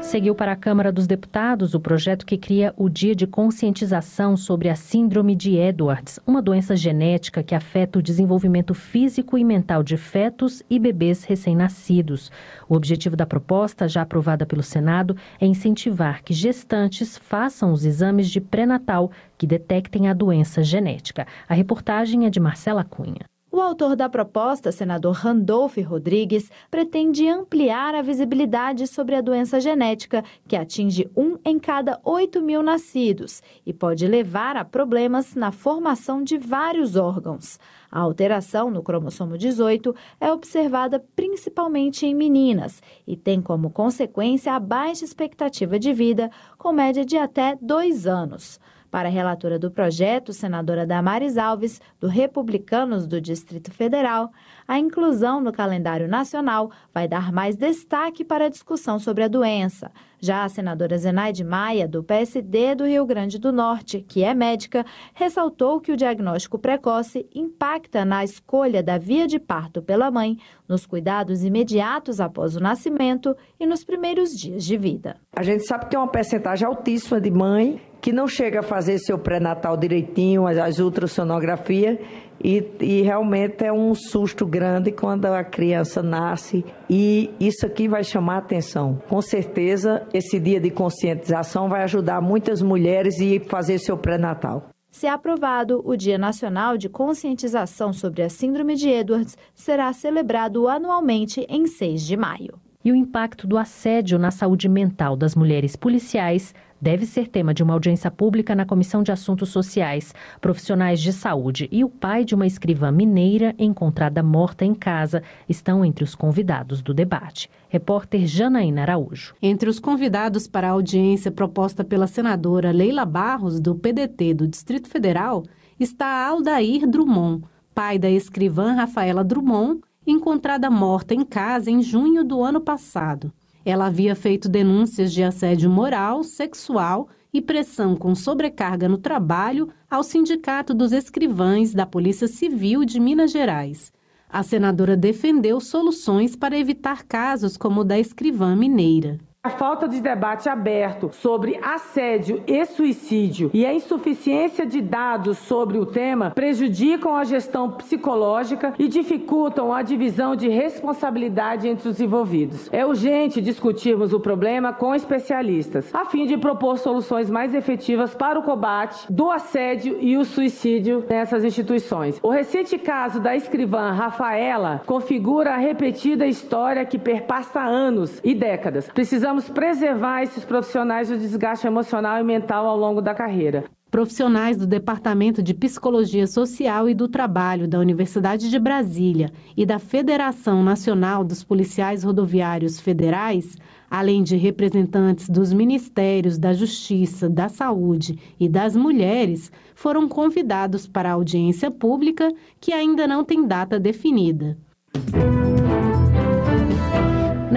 Seguiu para a Câmara dos Deputados o projeto que cria o Dia de Conscientização sobre a Síndrome de Edwards, uma doença genética que afeta o desenvolvimento físico e mental de fetos e bebês recém-nascidos. O objetivo da proposta, já aprovada pelo Senado, é incentivar que gestantes façam os exames de pré-natal que detectem a doença genética. A reportagem é de Marcela Cunha. O autor da proposta, senador Randolph Rodrigues, pretende ampliar a visibilidade sobre a doença genética, que atinge um em cada 8 mil nascidos e pode levar a problemas na formação de vários órgãos. A alteração no cromossomo 18 é observada principalmente em meninas e tem como consequência a baixa expectativa de vida, com média de até dois anos. Para a relatora do projeto, senadora Damares Alves, do Republicanos do Distrito Federal, a inclusão no calendário nacional vai dar mais destaque para a discussão sobre a doença. Já a senadora Zenaide Maia, do PSD do Rio Grande do Norte, que é médica, ressaltou que o diagnóstico precoce impacta na escolha da via de parto pela mãe, nos cuidados imediatos após o nascimento e nos primeiros dias de vida. A gente sabe que tem uma percentagem altíssima de mãe que não chega a fazer seu pré-natal direitinho, as ultrassonografia, e, e, realmente é um susto grande quando a criança nasce e isso aqui vai chamar atenção. Com certeza, esse dia de conscientização vai ajudar muitas mulheres a fazer seu pré-natal. Se aprovado, o Dia Nacional de Conscientização sobre a Síndrome de Edwards será celebrado anualmente em 6 de maio. E o impacto do assédio na saúde mental das mulheres policiais deve ser tema de uma audiência pública na Comissão de Assuntos Sociais. Profissionais de saúde e o pai de uma escrivã mineira encontrada morta em casa estão entre os convidados do debate. Repórter Janaína Araújo. Entre os convidados para a audiência proposta pela senadora Leila Barros, do PDT do Distrito Federal, está Aldair Drummond, pai da escrivã Rafaela Drummond, encontrada morta em casa em junho do ano passado. Ela havia feito denúncias de assédio moral, sexual e pressão com sobrecarga no trabalho ao Sindicato dos Escrivães da Polícia Civil de Minas Gerais. A senadora defendeu soluções para evitar casos como o da escrivã mineira. A falta de debate aberto sobre assédio e suicídio e a insuficiência de dados sobre o tema prejudicam a gestão psicológica e dificultam a divisão de responsabilidade entre os envolvidos. É urgente discutirmos o problema com especialistas, a fim de propor soluções mais efetivas para o combate do assédio e o suicídio nessas instituições. O recente caso da escrivã Rafaela configura a repetida história que perpassa anos e décadas. Precisamos Precisamos preservar esses profissionais do desgaste emocional e mental ao longo da carreira. Profissionais do Departamento de Psicologia Social e do Trabalho da Universidade de Brasília e da Federação Nacional dos Policiais Rodoviários Federais, além de representantes dos Ministérios da Justiça, da Saúde e das Mulheres, foram convidados para a audiência pública, que ainda não tem data definida.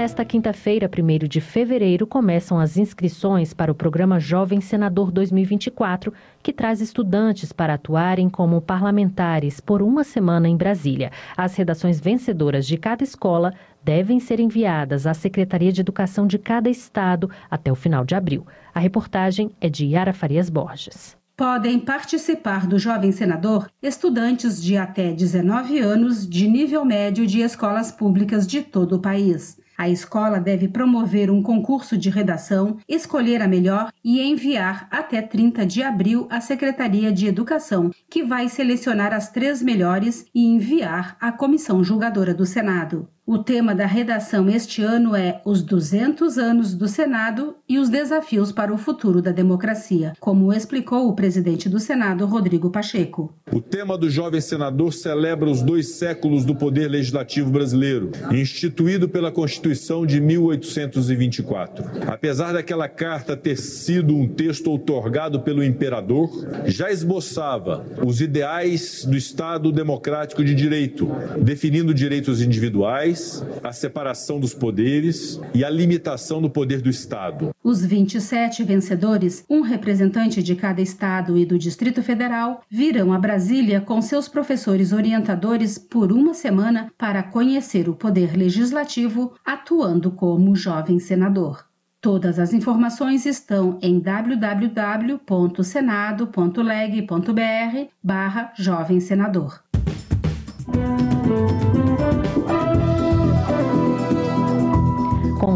Nesta quinta-feira, 1 de fevereiro, começam as inscrições para o programa Jovem Senador 2024, que traz estudantes para atuarem como parlamentares por uma semana em Brasília. As redações vencedoras de cada escola devem ser enviadas à Secretaria de Educação de cada estado até o final de abril. A reportagem é de Yara Farias Borges. Podem participar do Jovem Senador estudantes de até 19 anos de nível médio de escolas públicas de todo o país. A escola deve promover um concurso de redação, escolher a melhor e enviar até 30 de abril à Secretaria de Educação, que vai selecionar as três melhores e enviar à comissão julgadora do Senado. O tema da redação este ano é Os 200 anos do Senado e os desafios para o futuro da democracia, como explicou o presidente do Senado, Rodrigo Pacheco. O tema do jovem senador celebra os dois séculos do poder legislativo brasileiro, instituído pela Constituição de 1824. Apesar daquela carta ter sido um texto outorgado pelo imperador, já esboçava os ideais do Estado democrático de direito, definindo direitos individuais a separação dos poderes e a limitação do poder do Estado. Os 27 vencedores, um representante de cada estado e do Distrito Federal, virão a Brasília com seus professores orientadores por uma semana para conhecer o poder legislativo, atuando como jovem senador. Todas as informações estão em www.senado.leg.br barra jovem senador.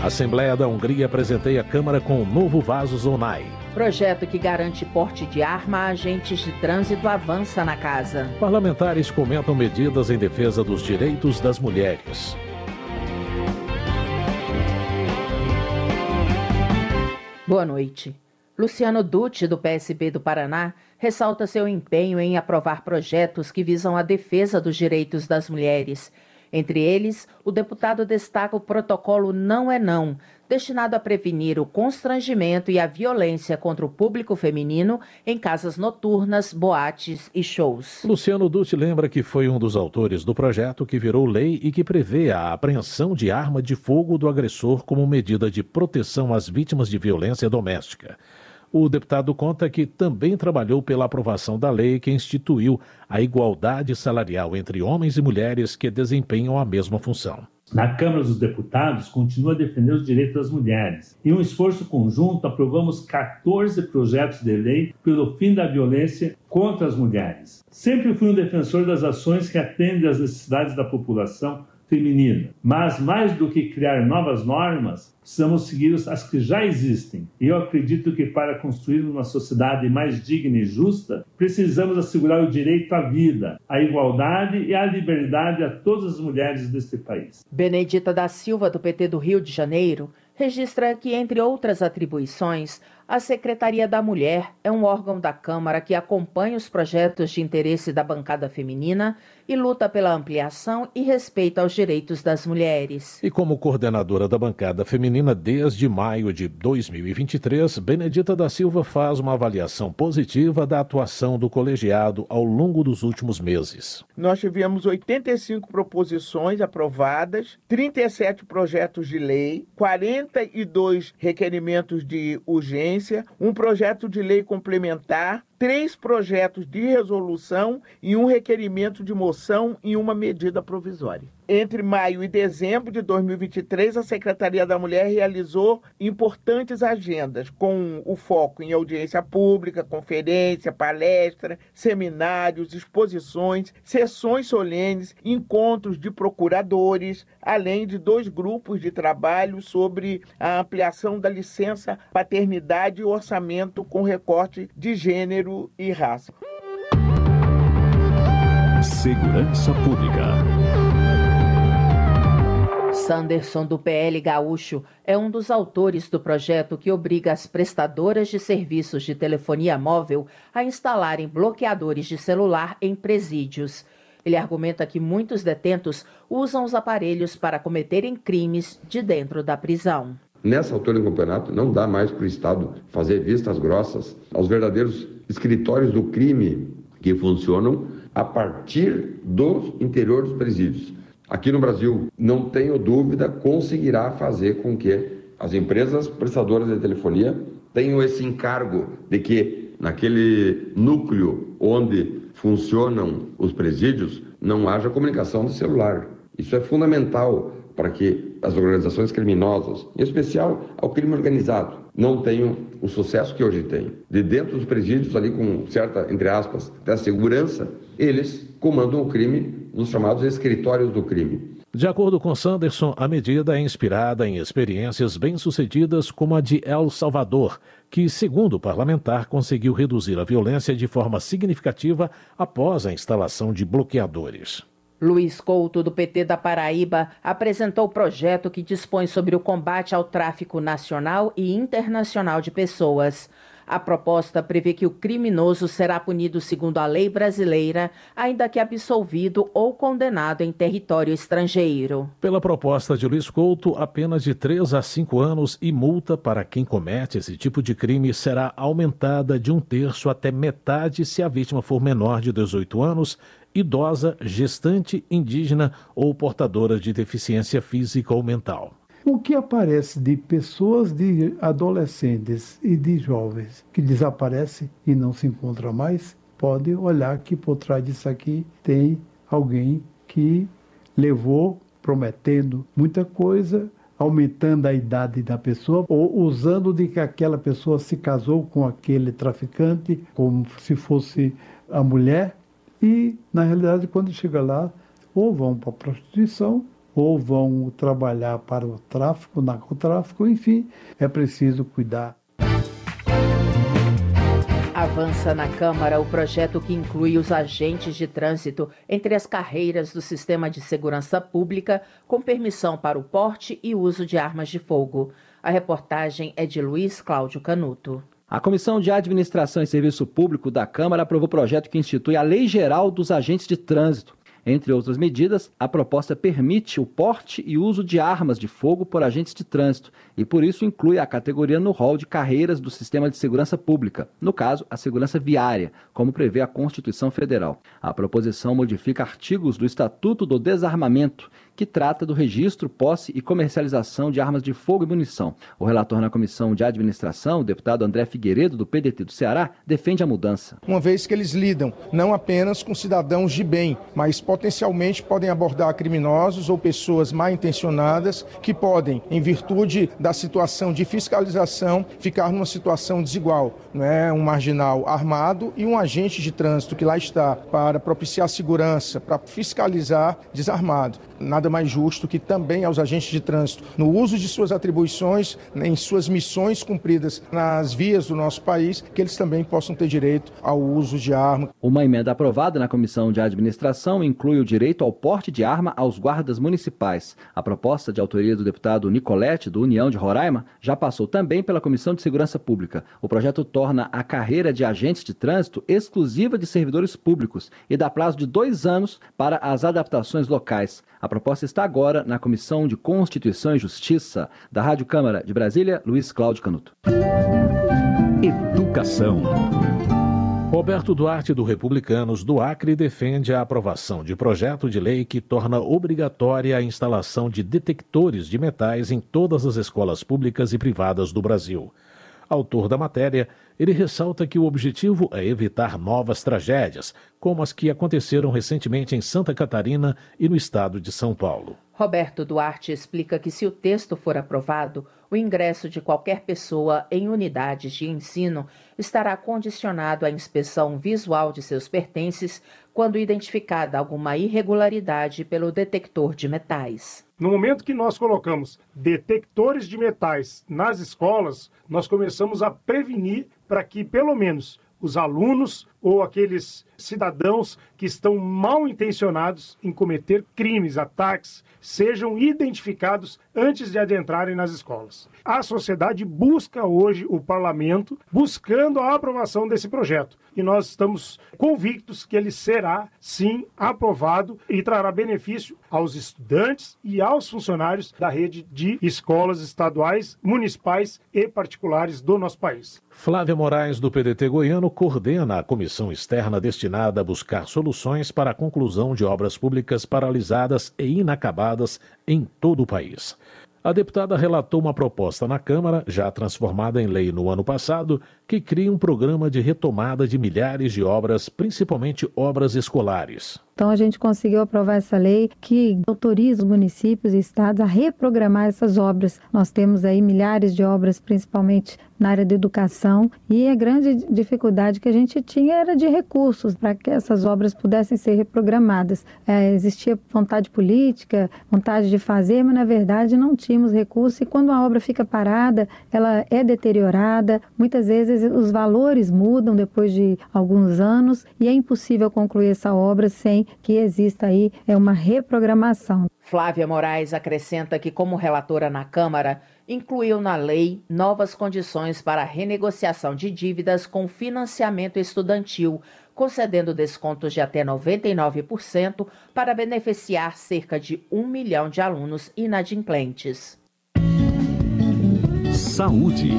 A Assembleia da Hungria presenteia a Câmara com o novo vaso Zonai. Projeto que garante porte de arma a agentes de trânsito avança na casa. Parlamentares comentam medidas em defesa dos direitos das mulheres. Boa noite. Luciano Dutti, do PSB do Paraná, ressalta seu empenho em aprovar projetos que visam a defesa dos direitos das mulheres entre eles, o deputado destaca o protocolo Não é Não, destinado a prevenir o constrangimento e a violência contra o público feminino em casas noturnas, boates e shows. Luciano Dutti lembra que foi um dos autores do projeto que virou lei e que prevê a apreensão de arma de fogo do agressor como medida de proteção às vítimas de violência doméstica. O deputado conta que também trabalhou pela aprovação da lei que instituiu a igualdade salarial entre homens e mulheres que desempenham a mesma função. Na Câmara dos Deputados, continua a defender os direitos das mulheres. Em um esforço conjunto, aprovamos 14 projetos de lei pelo fim da violência contra as mulheres. Sempre fui um defensor das ações que atendem às necessidades da população feminina. Mas, mais do que criar novas normas, precisamos seguir as que já existem. E eu acredito que para construir uma sociedade mais digna e justa, precisamos assegurar o direito à vida, à igualdade e à liberdade a todas as mulheres deste país. Benedita da Silva, do PT do Rio de Janeiro, registra que, entre outras atribuições, a Secretaria da Mulher é um órgão da Câmara que acompanha os projetos de interesse da bancada feminina e luta pela ampliação e respeito aos direitos das mulheres. E como coordenadora da bancada feminina desde maio de 2023, Benedita da Silva faz uma avaliação positiva da atuação do colegiado ao longo dos últimos meses. Nós tivemos 85 proposições aprovadas, 37 projetos de lei, 42 requerimentos de urgência um projeto de lei complementar, três projetos de resolução e um requerimento de moção e uma medida provisória. Entre maio e dezembro de 2023, a Secretaria da Mulher realizou importantes agendas com o foco em audiência pública, conferência, palestra, seminários, exposições, sessões solenes, encontros de procuradores, além de dois grupos de trabalho sobre a ampliação da licença paternidade e orçamento com recorte de gênero e raça. Segurança Pública. Sanderson, do PL Gaúcho, é um dos autores do projeto que obriga as prestadoras de serviços de telefonia móvel a instalarem bloqueadores de celular em presídios. Ele argumenta que muitos detentos usam os aparelhos para cometerem crimes de dentro da prisão. Nessa altura do campeonato, não dá mais para o Estado fazer vistas grossas aos verdadeiros escritórios do crime que funcionam a partir do interior dos presídios. Aqui no Brasil, não tenho dúvida, conseguirá fazer com que as empresas prestadoras de telefonia tenham esse encargo de que naquele núcleo onde funcionam os presídios não haja comunicação de celular. Isso é fundamental para que as organizações criminosas, em especial ao crime organizado, não tenham o sucesso que hoje tem. De dentro dos presídios, ali com certa, entre aspas, até segurança, eles comandam o crime nos chamados escritórios do crime. De acordo com Sanderson, a medida é inspirada em experiências bem-sucedidas como a de El Salvador, que, segundo o parlamentar, conseguiu reduzir a violência de forma significativa após a instalação de bloqueadores. Luiz Couto, do PT da Paraíba, apresentou o projeto que dispõe sobre o combate ao tráfico nacional e internacional de pessoas. A proposta prevê que o criminoso será punido segundo a lei brasileira, ainda que absolvido ou condenado em território estrangeiro. Pela proposta de Luiz Couto, apenas de 3 a 5 anos e multa para quem comete esse tipo de crime será aumentada de um terço até metade se a vítima for menor de 18 anos, idosa, gestante, indígena ou portadora de deficiência física ou mental. O que aparece de pessoas, de adolescentes e de jovens que desaparecem e não se encontram mais, pode olhar que por trás disso aqui tem alguém que levou prometendo muita coisa, aumentando a idade da pessoa ou usando de que aquela pessoa se casou com aquele traficante como se fosse a mulher e na realidade quando chega lá ou vão para a prostituição ou vão trabalhar para o tráfico, narcotráfico, enfim, é preciso cuidar. Avança na Câmara o projeto que inclui os agentes de trânsito entre as carreiras do sistema de segurança pública, com permissão para o porte e uso de armas de fogo. A reportagem é de Luiz Cláudio Canuto. A Comissão de Administração e Serviço Público da Câmara aprovou o projeto que institui a Lei Geral dos Agentes de Trânsito. Entre outras medidas, a proposta permite o porte e uso de armas de fogo por agentes de trânsito e, por isso, inclui a categoria no rol de carreiras do sistema de segurança pública, no caso, a segurança viária, como prevê a Constituição Federal. A proposição modifica artigos do Estatuto do Desarmamento que trata do registro, posse e comercialização de armas de fogo e munição. O relator na Comissão de Administração, o deputado André Figueiredo, do PDT do Ceará, defende a mudança. Uma vez que eles lidam não apenas com cidadãos de bem, mas potencialmente podem abordar criminosos ou pessoas mal intencionadas que podem, em virtude da situação de fiscalização, ficar numa situação desigual. Não é um marginal armado e um agente de trânsito que lá está para propiciar segurança, para fiscalizar desarmado. Nada mais justo que também aos agentes de trânsito, no uso de suas atribuições, em suas missões cumpridas nas vias do nosso país, que eles também possam ter direito ao uso de arma. Uma emenda aprovada na Comissão de Administração inclui o direito ao porte de arma aos guardas municipais. A proposta de autoria do deputado Nicolete, do União de Roraima, já passou também pela Comissão de Segurança Pública. O projeto torna a carreira de agentes de trânsito exclusiva de servidores públicos e dá prazo de dois anos para as adaptações locais. A proposta está agora na Comissão de Constituição e Justiça da Rádio Câmara de Brasília, Luiz Cláudio Canuto. Educação. Roberto Duarte, do Republicanos do Acre, defende a aprovação de projeto de lei que torna obrigatória a instalação de detectores de metais em todas as escolas públicas e privadas do Brasil. Autor da matéria, ele ressalta que o objetivo é evitar novas tragédias, como as que aconteceram recentemente em Santa Catarina e no estado de São Paulo. Roberto Duarte explica que, se o texto for aprovado, o ingresso de qualquer pessoa em unidades de ensino estará condicionado à inspeção visual de seus pertences quando identificada alguma irregularidade pelo detector de metais. No momento que nós colocamos detectores de metais nas escolas, nós começamos a prevenir para que, pelo menos, os alunos ou aqueles cidadãos que estão mal intencionados em cometer crimes, ataques, sejam identificados antes de adentrarem nas escolas. A sociedade busca hoje o parlamento buscando a aprovação desse projeto e nós estamos convictos que ele será sim aprovado e trará benefício aos estudantes e aos funcionários da rede de escolas estaduais, municipais e particulares do nosso país. Flávia Moraes, do PDT goiano, coordena a comissão externa destinada a buscar soluções para a conclusão de obras públicas paralisadas e inacabadas em todo o país. A deputada relatou uma proposta na Câmara, já transformada em lei no ano passado, que cria um programa de retomada de milhares de obras, principalmente obras escolares. Então a gente conseguiu aprovar essa lei que autoriza os municípios e estados a reprogramar essas obras. Nós temos aí milhares de obras, principalmente na área da educação, e a grande dificuldade que a gente tinha era de recursos para que essas obras pudessem ser reprogramadas. É, existia vontade política, vontade de fazer, mas na verdade não tínhamos recursos. E quando a obra fica parada, ela é deteriorada. Muitas vezes os valores mudam depois de alguns anos e é impossível concluir essa obra sem que exista aí é uma reprogramação. Flávia Moraes acrescenta que, como relatora na Câmara, incluiu na lei novas condições para a renegociação de dívidas com financiamento estudantil, concedendo descontos de até 99% para beneficiar cerca de um milhão de alunos inadimplentes. Saúde.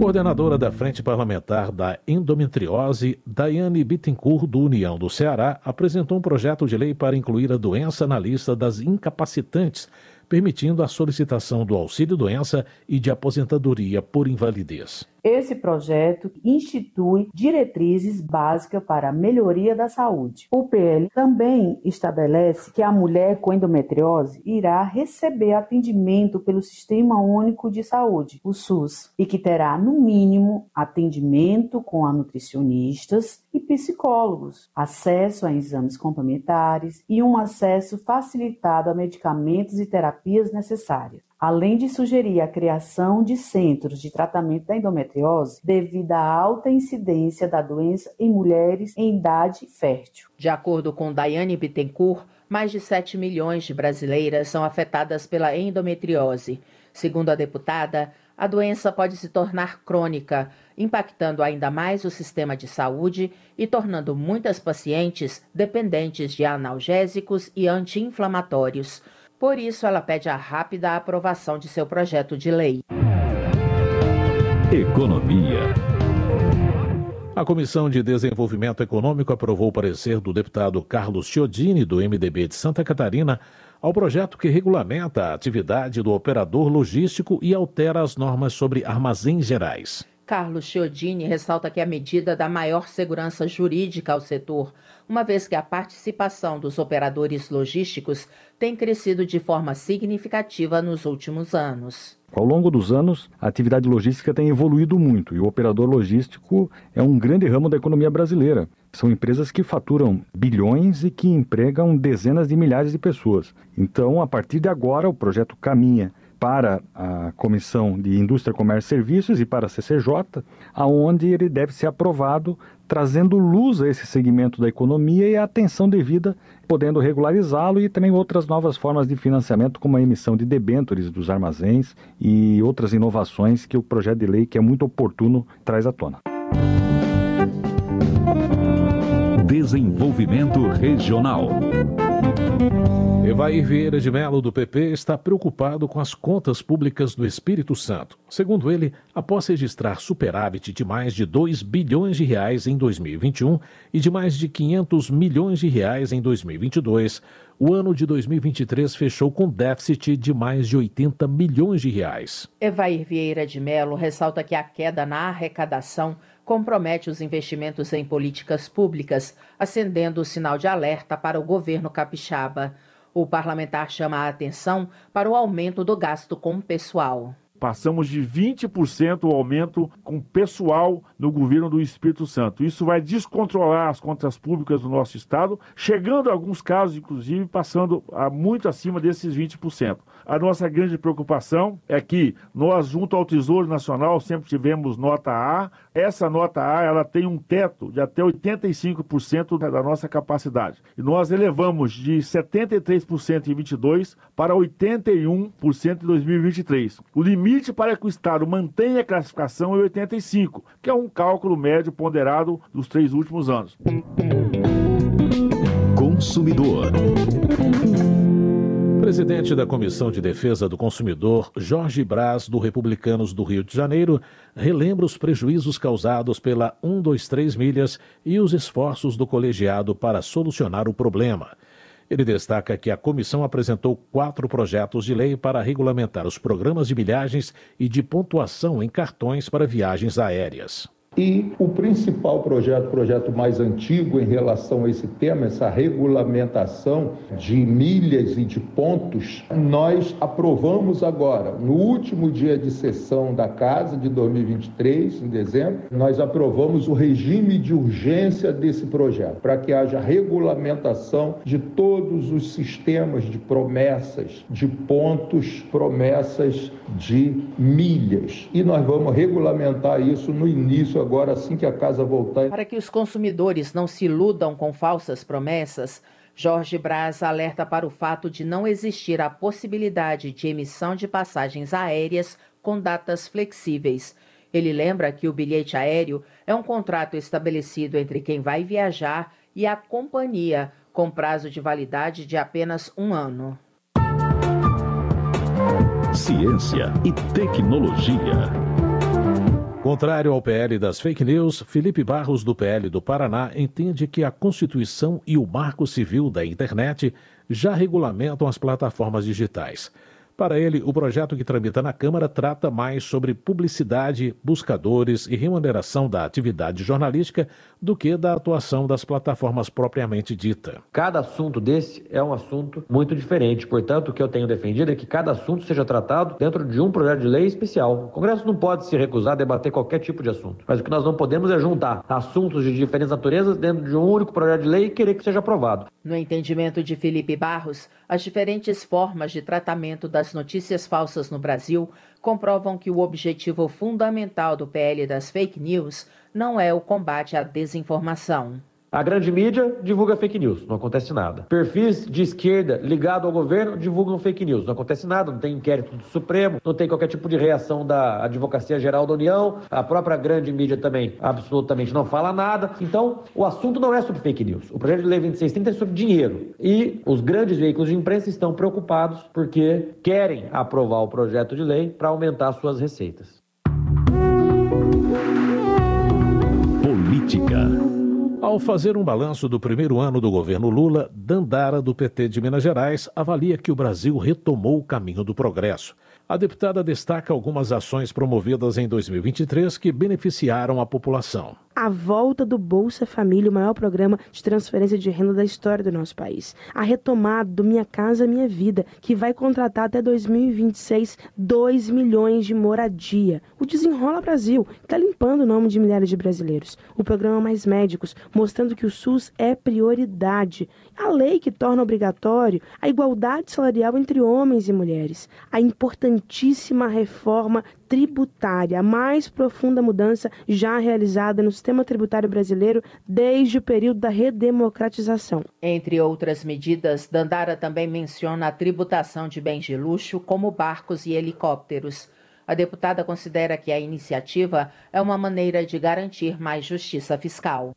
Coordenadora da Frente Parlamentar da Endometriose, Daiane Bittencourt, do União do Ceará, apresentou um projeto de lei para incluir a doença na lista das incapacitantes permitindo a solicitação do auxílio-doença e de aposentadoria por invalidez. Esse projeto institui diretrizes básicas para a melhoria da saúde. O PL também estabelece que a mulher com endometriose irá receber atendimento pelo Sistema Único de Saúde, o SUS, e que terá, no mínimo, atendimento com a nutricionistas e psicólogos, acesso a exames complementares e um acesso facilitado a medicamentos e terapias necessárias além de sugerir a criação de centros de tratamento da endometriose devido à alta incidência da doença em mulheres em idade fértil. De acordo com Daiane Bittencourt, mais de 7 milhões de brasileiras são afetadas pela endometriose. Segundo a deputada, a doença pode se tornar crônica, impactando ainda mais o sistema de saúde e tornando muitas pacientes dependentes de analgésicos e anti-inflamatórios. Por isso, ela pede a rápida aprovação de seu projeto de lei. Economia. A Comissão de Desenvolvimento Econômico aprovou o parecer do deputado Carlos Chiodini, do MDB de Santa Catarina, ao projeto que regulamenta a atividade do operador logístico e altera as normas sobre armazéns gerais. Carlos Chiodini ressalta que a medida dá maior segurança jurídica ao setor, uma vez que a participação dos operadores logísticos tem crescido de forma significativa nos últimos anos. Ao longo dos anos, a atividade logística tem evoluído muito e o operador logístico é um grande ramo da economia brasileira. São empresas que faturam bilhões e que empregam dezenas de milhares de pessoas. Então, a partir de agora, o projeto caminha para a Comissão de Indústria, Comércio e Serviços e para a CCJ, aonde ele deve ser aprovado, trazendo luz a esse segmento da economia e a atenção devida, podendo regularizá-lo e também outras novas formas de financiamento, como a emissão de debêntures dos armazéns e outras inovações que o projeto de lei, que é muito oportuno, traz à tona. Desenvolvimento Regional. Evair Vieira de Mello, do PP, está preocupado com as contas públicas do Espírito Santo. Segundo ele, após registrar superávit de mais de 2 bilhões de reais em 2021 e de mais de 500 milhões de reais em 2022, o ano de 2023 fechou com déficit de mais de 80 milhões de reais. Evair Vieira de Mello ressalta que a queda na arrecadação compromete os investimentos em políticas públicas, acendendo o sinal de alerta para o governo capixaba. O parlamentar chama a atenção para o aumento do gasto com pessoal. Passamos de 20% o aumento com pessoal no governo do Espírito Santo. Isso vai descontrolar as contas públicas do nosso estado, chegando em alguns casos, inclusive, passando a muito acima desses 20%. A nossa grande preocupação é que nós, junto ao Tesouro Nacional, sempre tivemos nota A. Essa nota A ela tem um teto de até 85% da nossa capacidade. E nós elevamos de 73% em 22 para 81% em 2023. O limite para que o Estado mantenha a classificação é 85, que é um cálculo médio ponderado dos três últimos anos. Consumidor. Presidente da Comissão de Defesa do Consumidor, Jorge Braz, do Republicanos do Rio de Janeiro, relembra os prejuízos causados pela 123 milhas e os esforços do colegiado para solucionar o problema. Ele destaca que a comissão apresentou quatro projetos de lei para regulamentar os programas de milhagens e de pontuação em cartões para viagens aéreas. E o principal projeto, projeto mais antigo em relação a esse tema, essa regulamentação de milhas e de pontos, nós aprovamos agora, no último dia de sessão da Casa de 2023, em dezembro, nós aprovamos o regime de urgência desse projeto, para que haja regulamentação de todos os sistemas de promessas, de pontos, promessas de milhas. E nós vamos regulamentar isso no início agora agora, assim que a casa voltar. Para que os consumidores não se iludam com falsas promessas, Jorge Braz alerta para o fato de não existir a possibilidade de emissão de passagens aéreas com datas flexíveis. Ele lembra que o bilhete aéreo é um contrato estabelecido entre quem vai viajar e a companhia, com prazo de validade de apenas um ano. Ciência e tecnologia. Contrário ao PL das fake news, Felipe Barros, do PL do Paraná, entende que a Constituição e o Marco Civil da Internet já regulamentam as plataformas digitais. Para ele, o projeto que tramita na Câmara trata mais sobre publicidade, buscadores e remuneração da atividade jornalística do que da atuação das plataformas propriamente dita. Cada assunto desse é um assunto muito diferente. Portanto, o que eu tenho defendido é que cada assunto seja tratado dentro de um projeto de lei especial. O Congresso não pode se recusar a debater qualquer tipo de assunto. Mas o que nós não podemos é juntar assuntos de diferentes naturezas dentro de um único projeto de lei e querer que seja aprovado. No entendimento de Felipe Barros, as diferentes formas de tratamento das notícias falsas no Brasil comprovam que o objetivo fundamental do PL das fake news não é o combate à desinformação. A grande mídia divulga fake news, não acontece nada. Perfis de esquerda ligados ao governo divulgam fake news, não acontece nada, não tem inquérito do Supremo, não tem qualquer tipo de reação da Advocacia Geral da União, a própria grande mídia também absolutamente não fala nada. Então, o assunto não é sobre fake news. O projeto de lei 2630 é sobre dinheiro. E os grandes veículos de imprensa estão preocupados porque querem aprovar o projeto de lei para aumentar suas receitas. Política. Ao fazer um balanço do primeiro ano do governo Lula, Dandara, do PT de Minas Gerais, avalia que o Brasil retomou o caminho do progresso. A deputada destaca algumas ações promovidas em 2023 que beneficiaram a população a volta do Bolsa Família, o maior programa de transferência de renda da história do nosso país. A retomada do Minha Casa Minha Vida, que vai contratar até 2026 2 milhões de moradia. O Desenrola Brasil, que está limpando o nome de milhares de brasileiros. O programa Mais Médicos, mostrando que o SUS é prioridade. A lei que torna obrigatório a igualdade salarial entre homens e mulheres. A importantíssima reforma tributária, a mais profunda mudança já realizada no sistema tributário brasileiro desde o período da redemocratização. Entre outras medidas, Dandara também menciona a tributação de bens de luxo, como barcos e helicópteros. A deputada considera que a iniciativa é uma maneira de garantir mais justiça fiscal.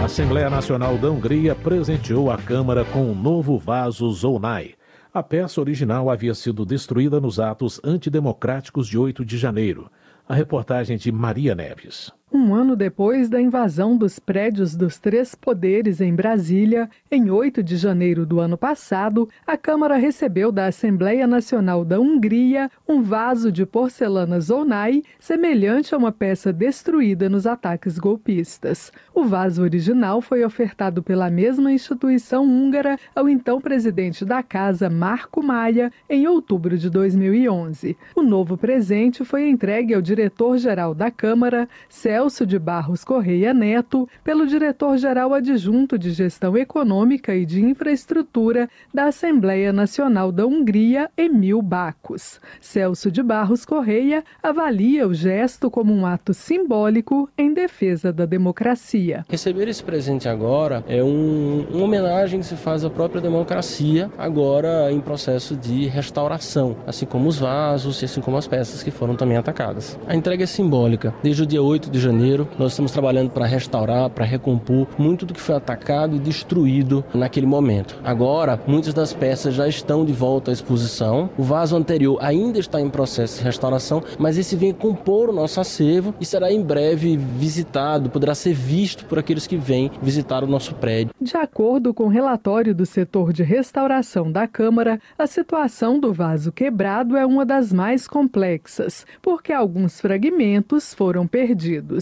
A Assembleia Nacional da Hungria presenteou a Câmara com um novo vaso Zonai. A peça original havia sido destruída nos atos antidemocráticos de 8 de janeiro. A reportagem de Maria Neves. Um ano depois da invasão dos prédios dos três poderes em Brasília, em 8 de janeiro do ano passado, a Câmara recebeu da Assembleia Nacional da Hungria um vaso de porcelana Zonai, semelhante a uma peça destruída nos ataques golpistas. O vaso original foi ofertado pela mesma instituição húngara ao então presidente da casa, Marco Maia, em outubro de 2011. O novo presente foi entregue ao diretor-geral da Câmara, Celso Celso de Barros Correia Neto pelo diretor-geral adjunto de Gestão Econômica e de Infraestrutura da Assembleia Nacional da Hungria, Emil Bacos. Celso de Barros Correia avalia o gesto como um ato simbólico em defesa da democracia. Receber esse presente agora é um, uma homenagem que se faz à própria democracia, agora em processo de restauração, assim como os vasos e assim como as peças que foram também atacadas. A entrega é simbólica. Desde o dia 8 de janeiro. Nós estamos trabalhando para restaurar, para recompor muito do que foi atacado e destruído naquele momento. Agora, muitas das peças já estão de volta à exposição. O vaso anterior ainda está em processo de restauração, mas esse vem compor o nosso acervo e será em breve visitado, poderá ser visto por aqueles que vêm visitar o nosso prédio. De acordo com o relatório do setor de restauração da Câmara, a situação do vaso quebrado é uma das mais complexas, porque alguns fragmentos foram perdidos.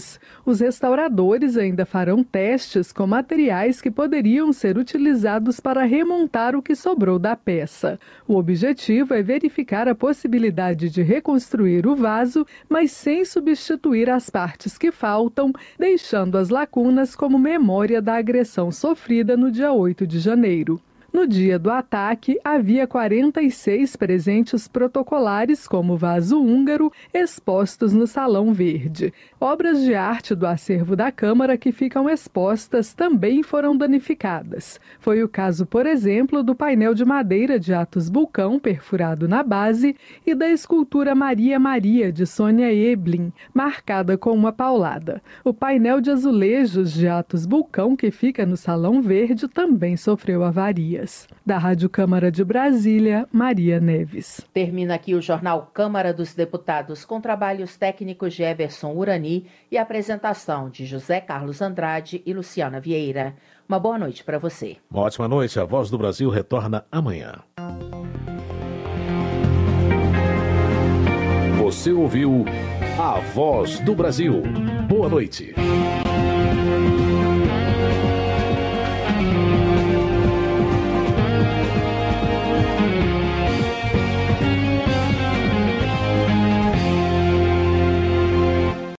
Os restauradores ainda farão testes com materiais que poderiam ser utilizados para remontar o que sobrou da peça. O objetivo é verificar a possibilidade de reconstruir o vaso, mas sem substituir as partes que faltam, deixando as lacunas como memória da agressão sofrida no dia 8 de janeiro. No dia do ataque, havia 46 presentes protocolares, como vaso húngaro, expostos no Salão Verde. Obras de arte do acervo da Câmara que ficam expostas também foram danificadas. Foi o caso, por exemplo, do painel de madeira de Atos Bulcão, perfurado na base, e da escultura Maria Maria, de Sônia Eblin, marcada com uma paulada. O painel de azulejos de Atos Bulcão, que fica no Salão Verde, também sofreu avarias. Da Rádio Câmara de Brasília, Maria Neves. Termina aqui o jornal Câmara dos Deputados com trabalhos técnicos de Everson Urani e apresentação de José Carlos Andrade e Luciana Vieira. Uma boa noite para você. Uma ótima noite. A Voz do Brasil retorna amanhã. Você ouviu A Voz do Brasil. Boa noite.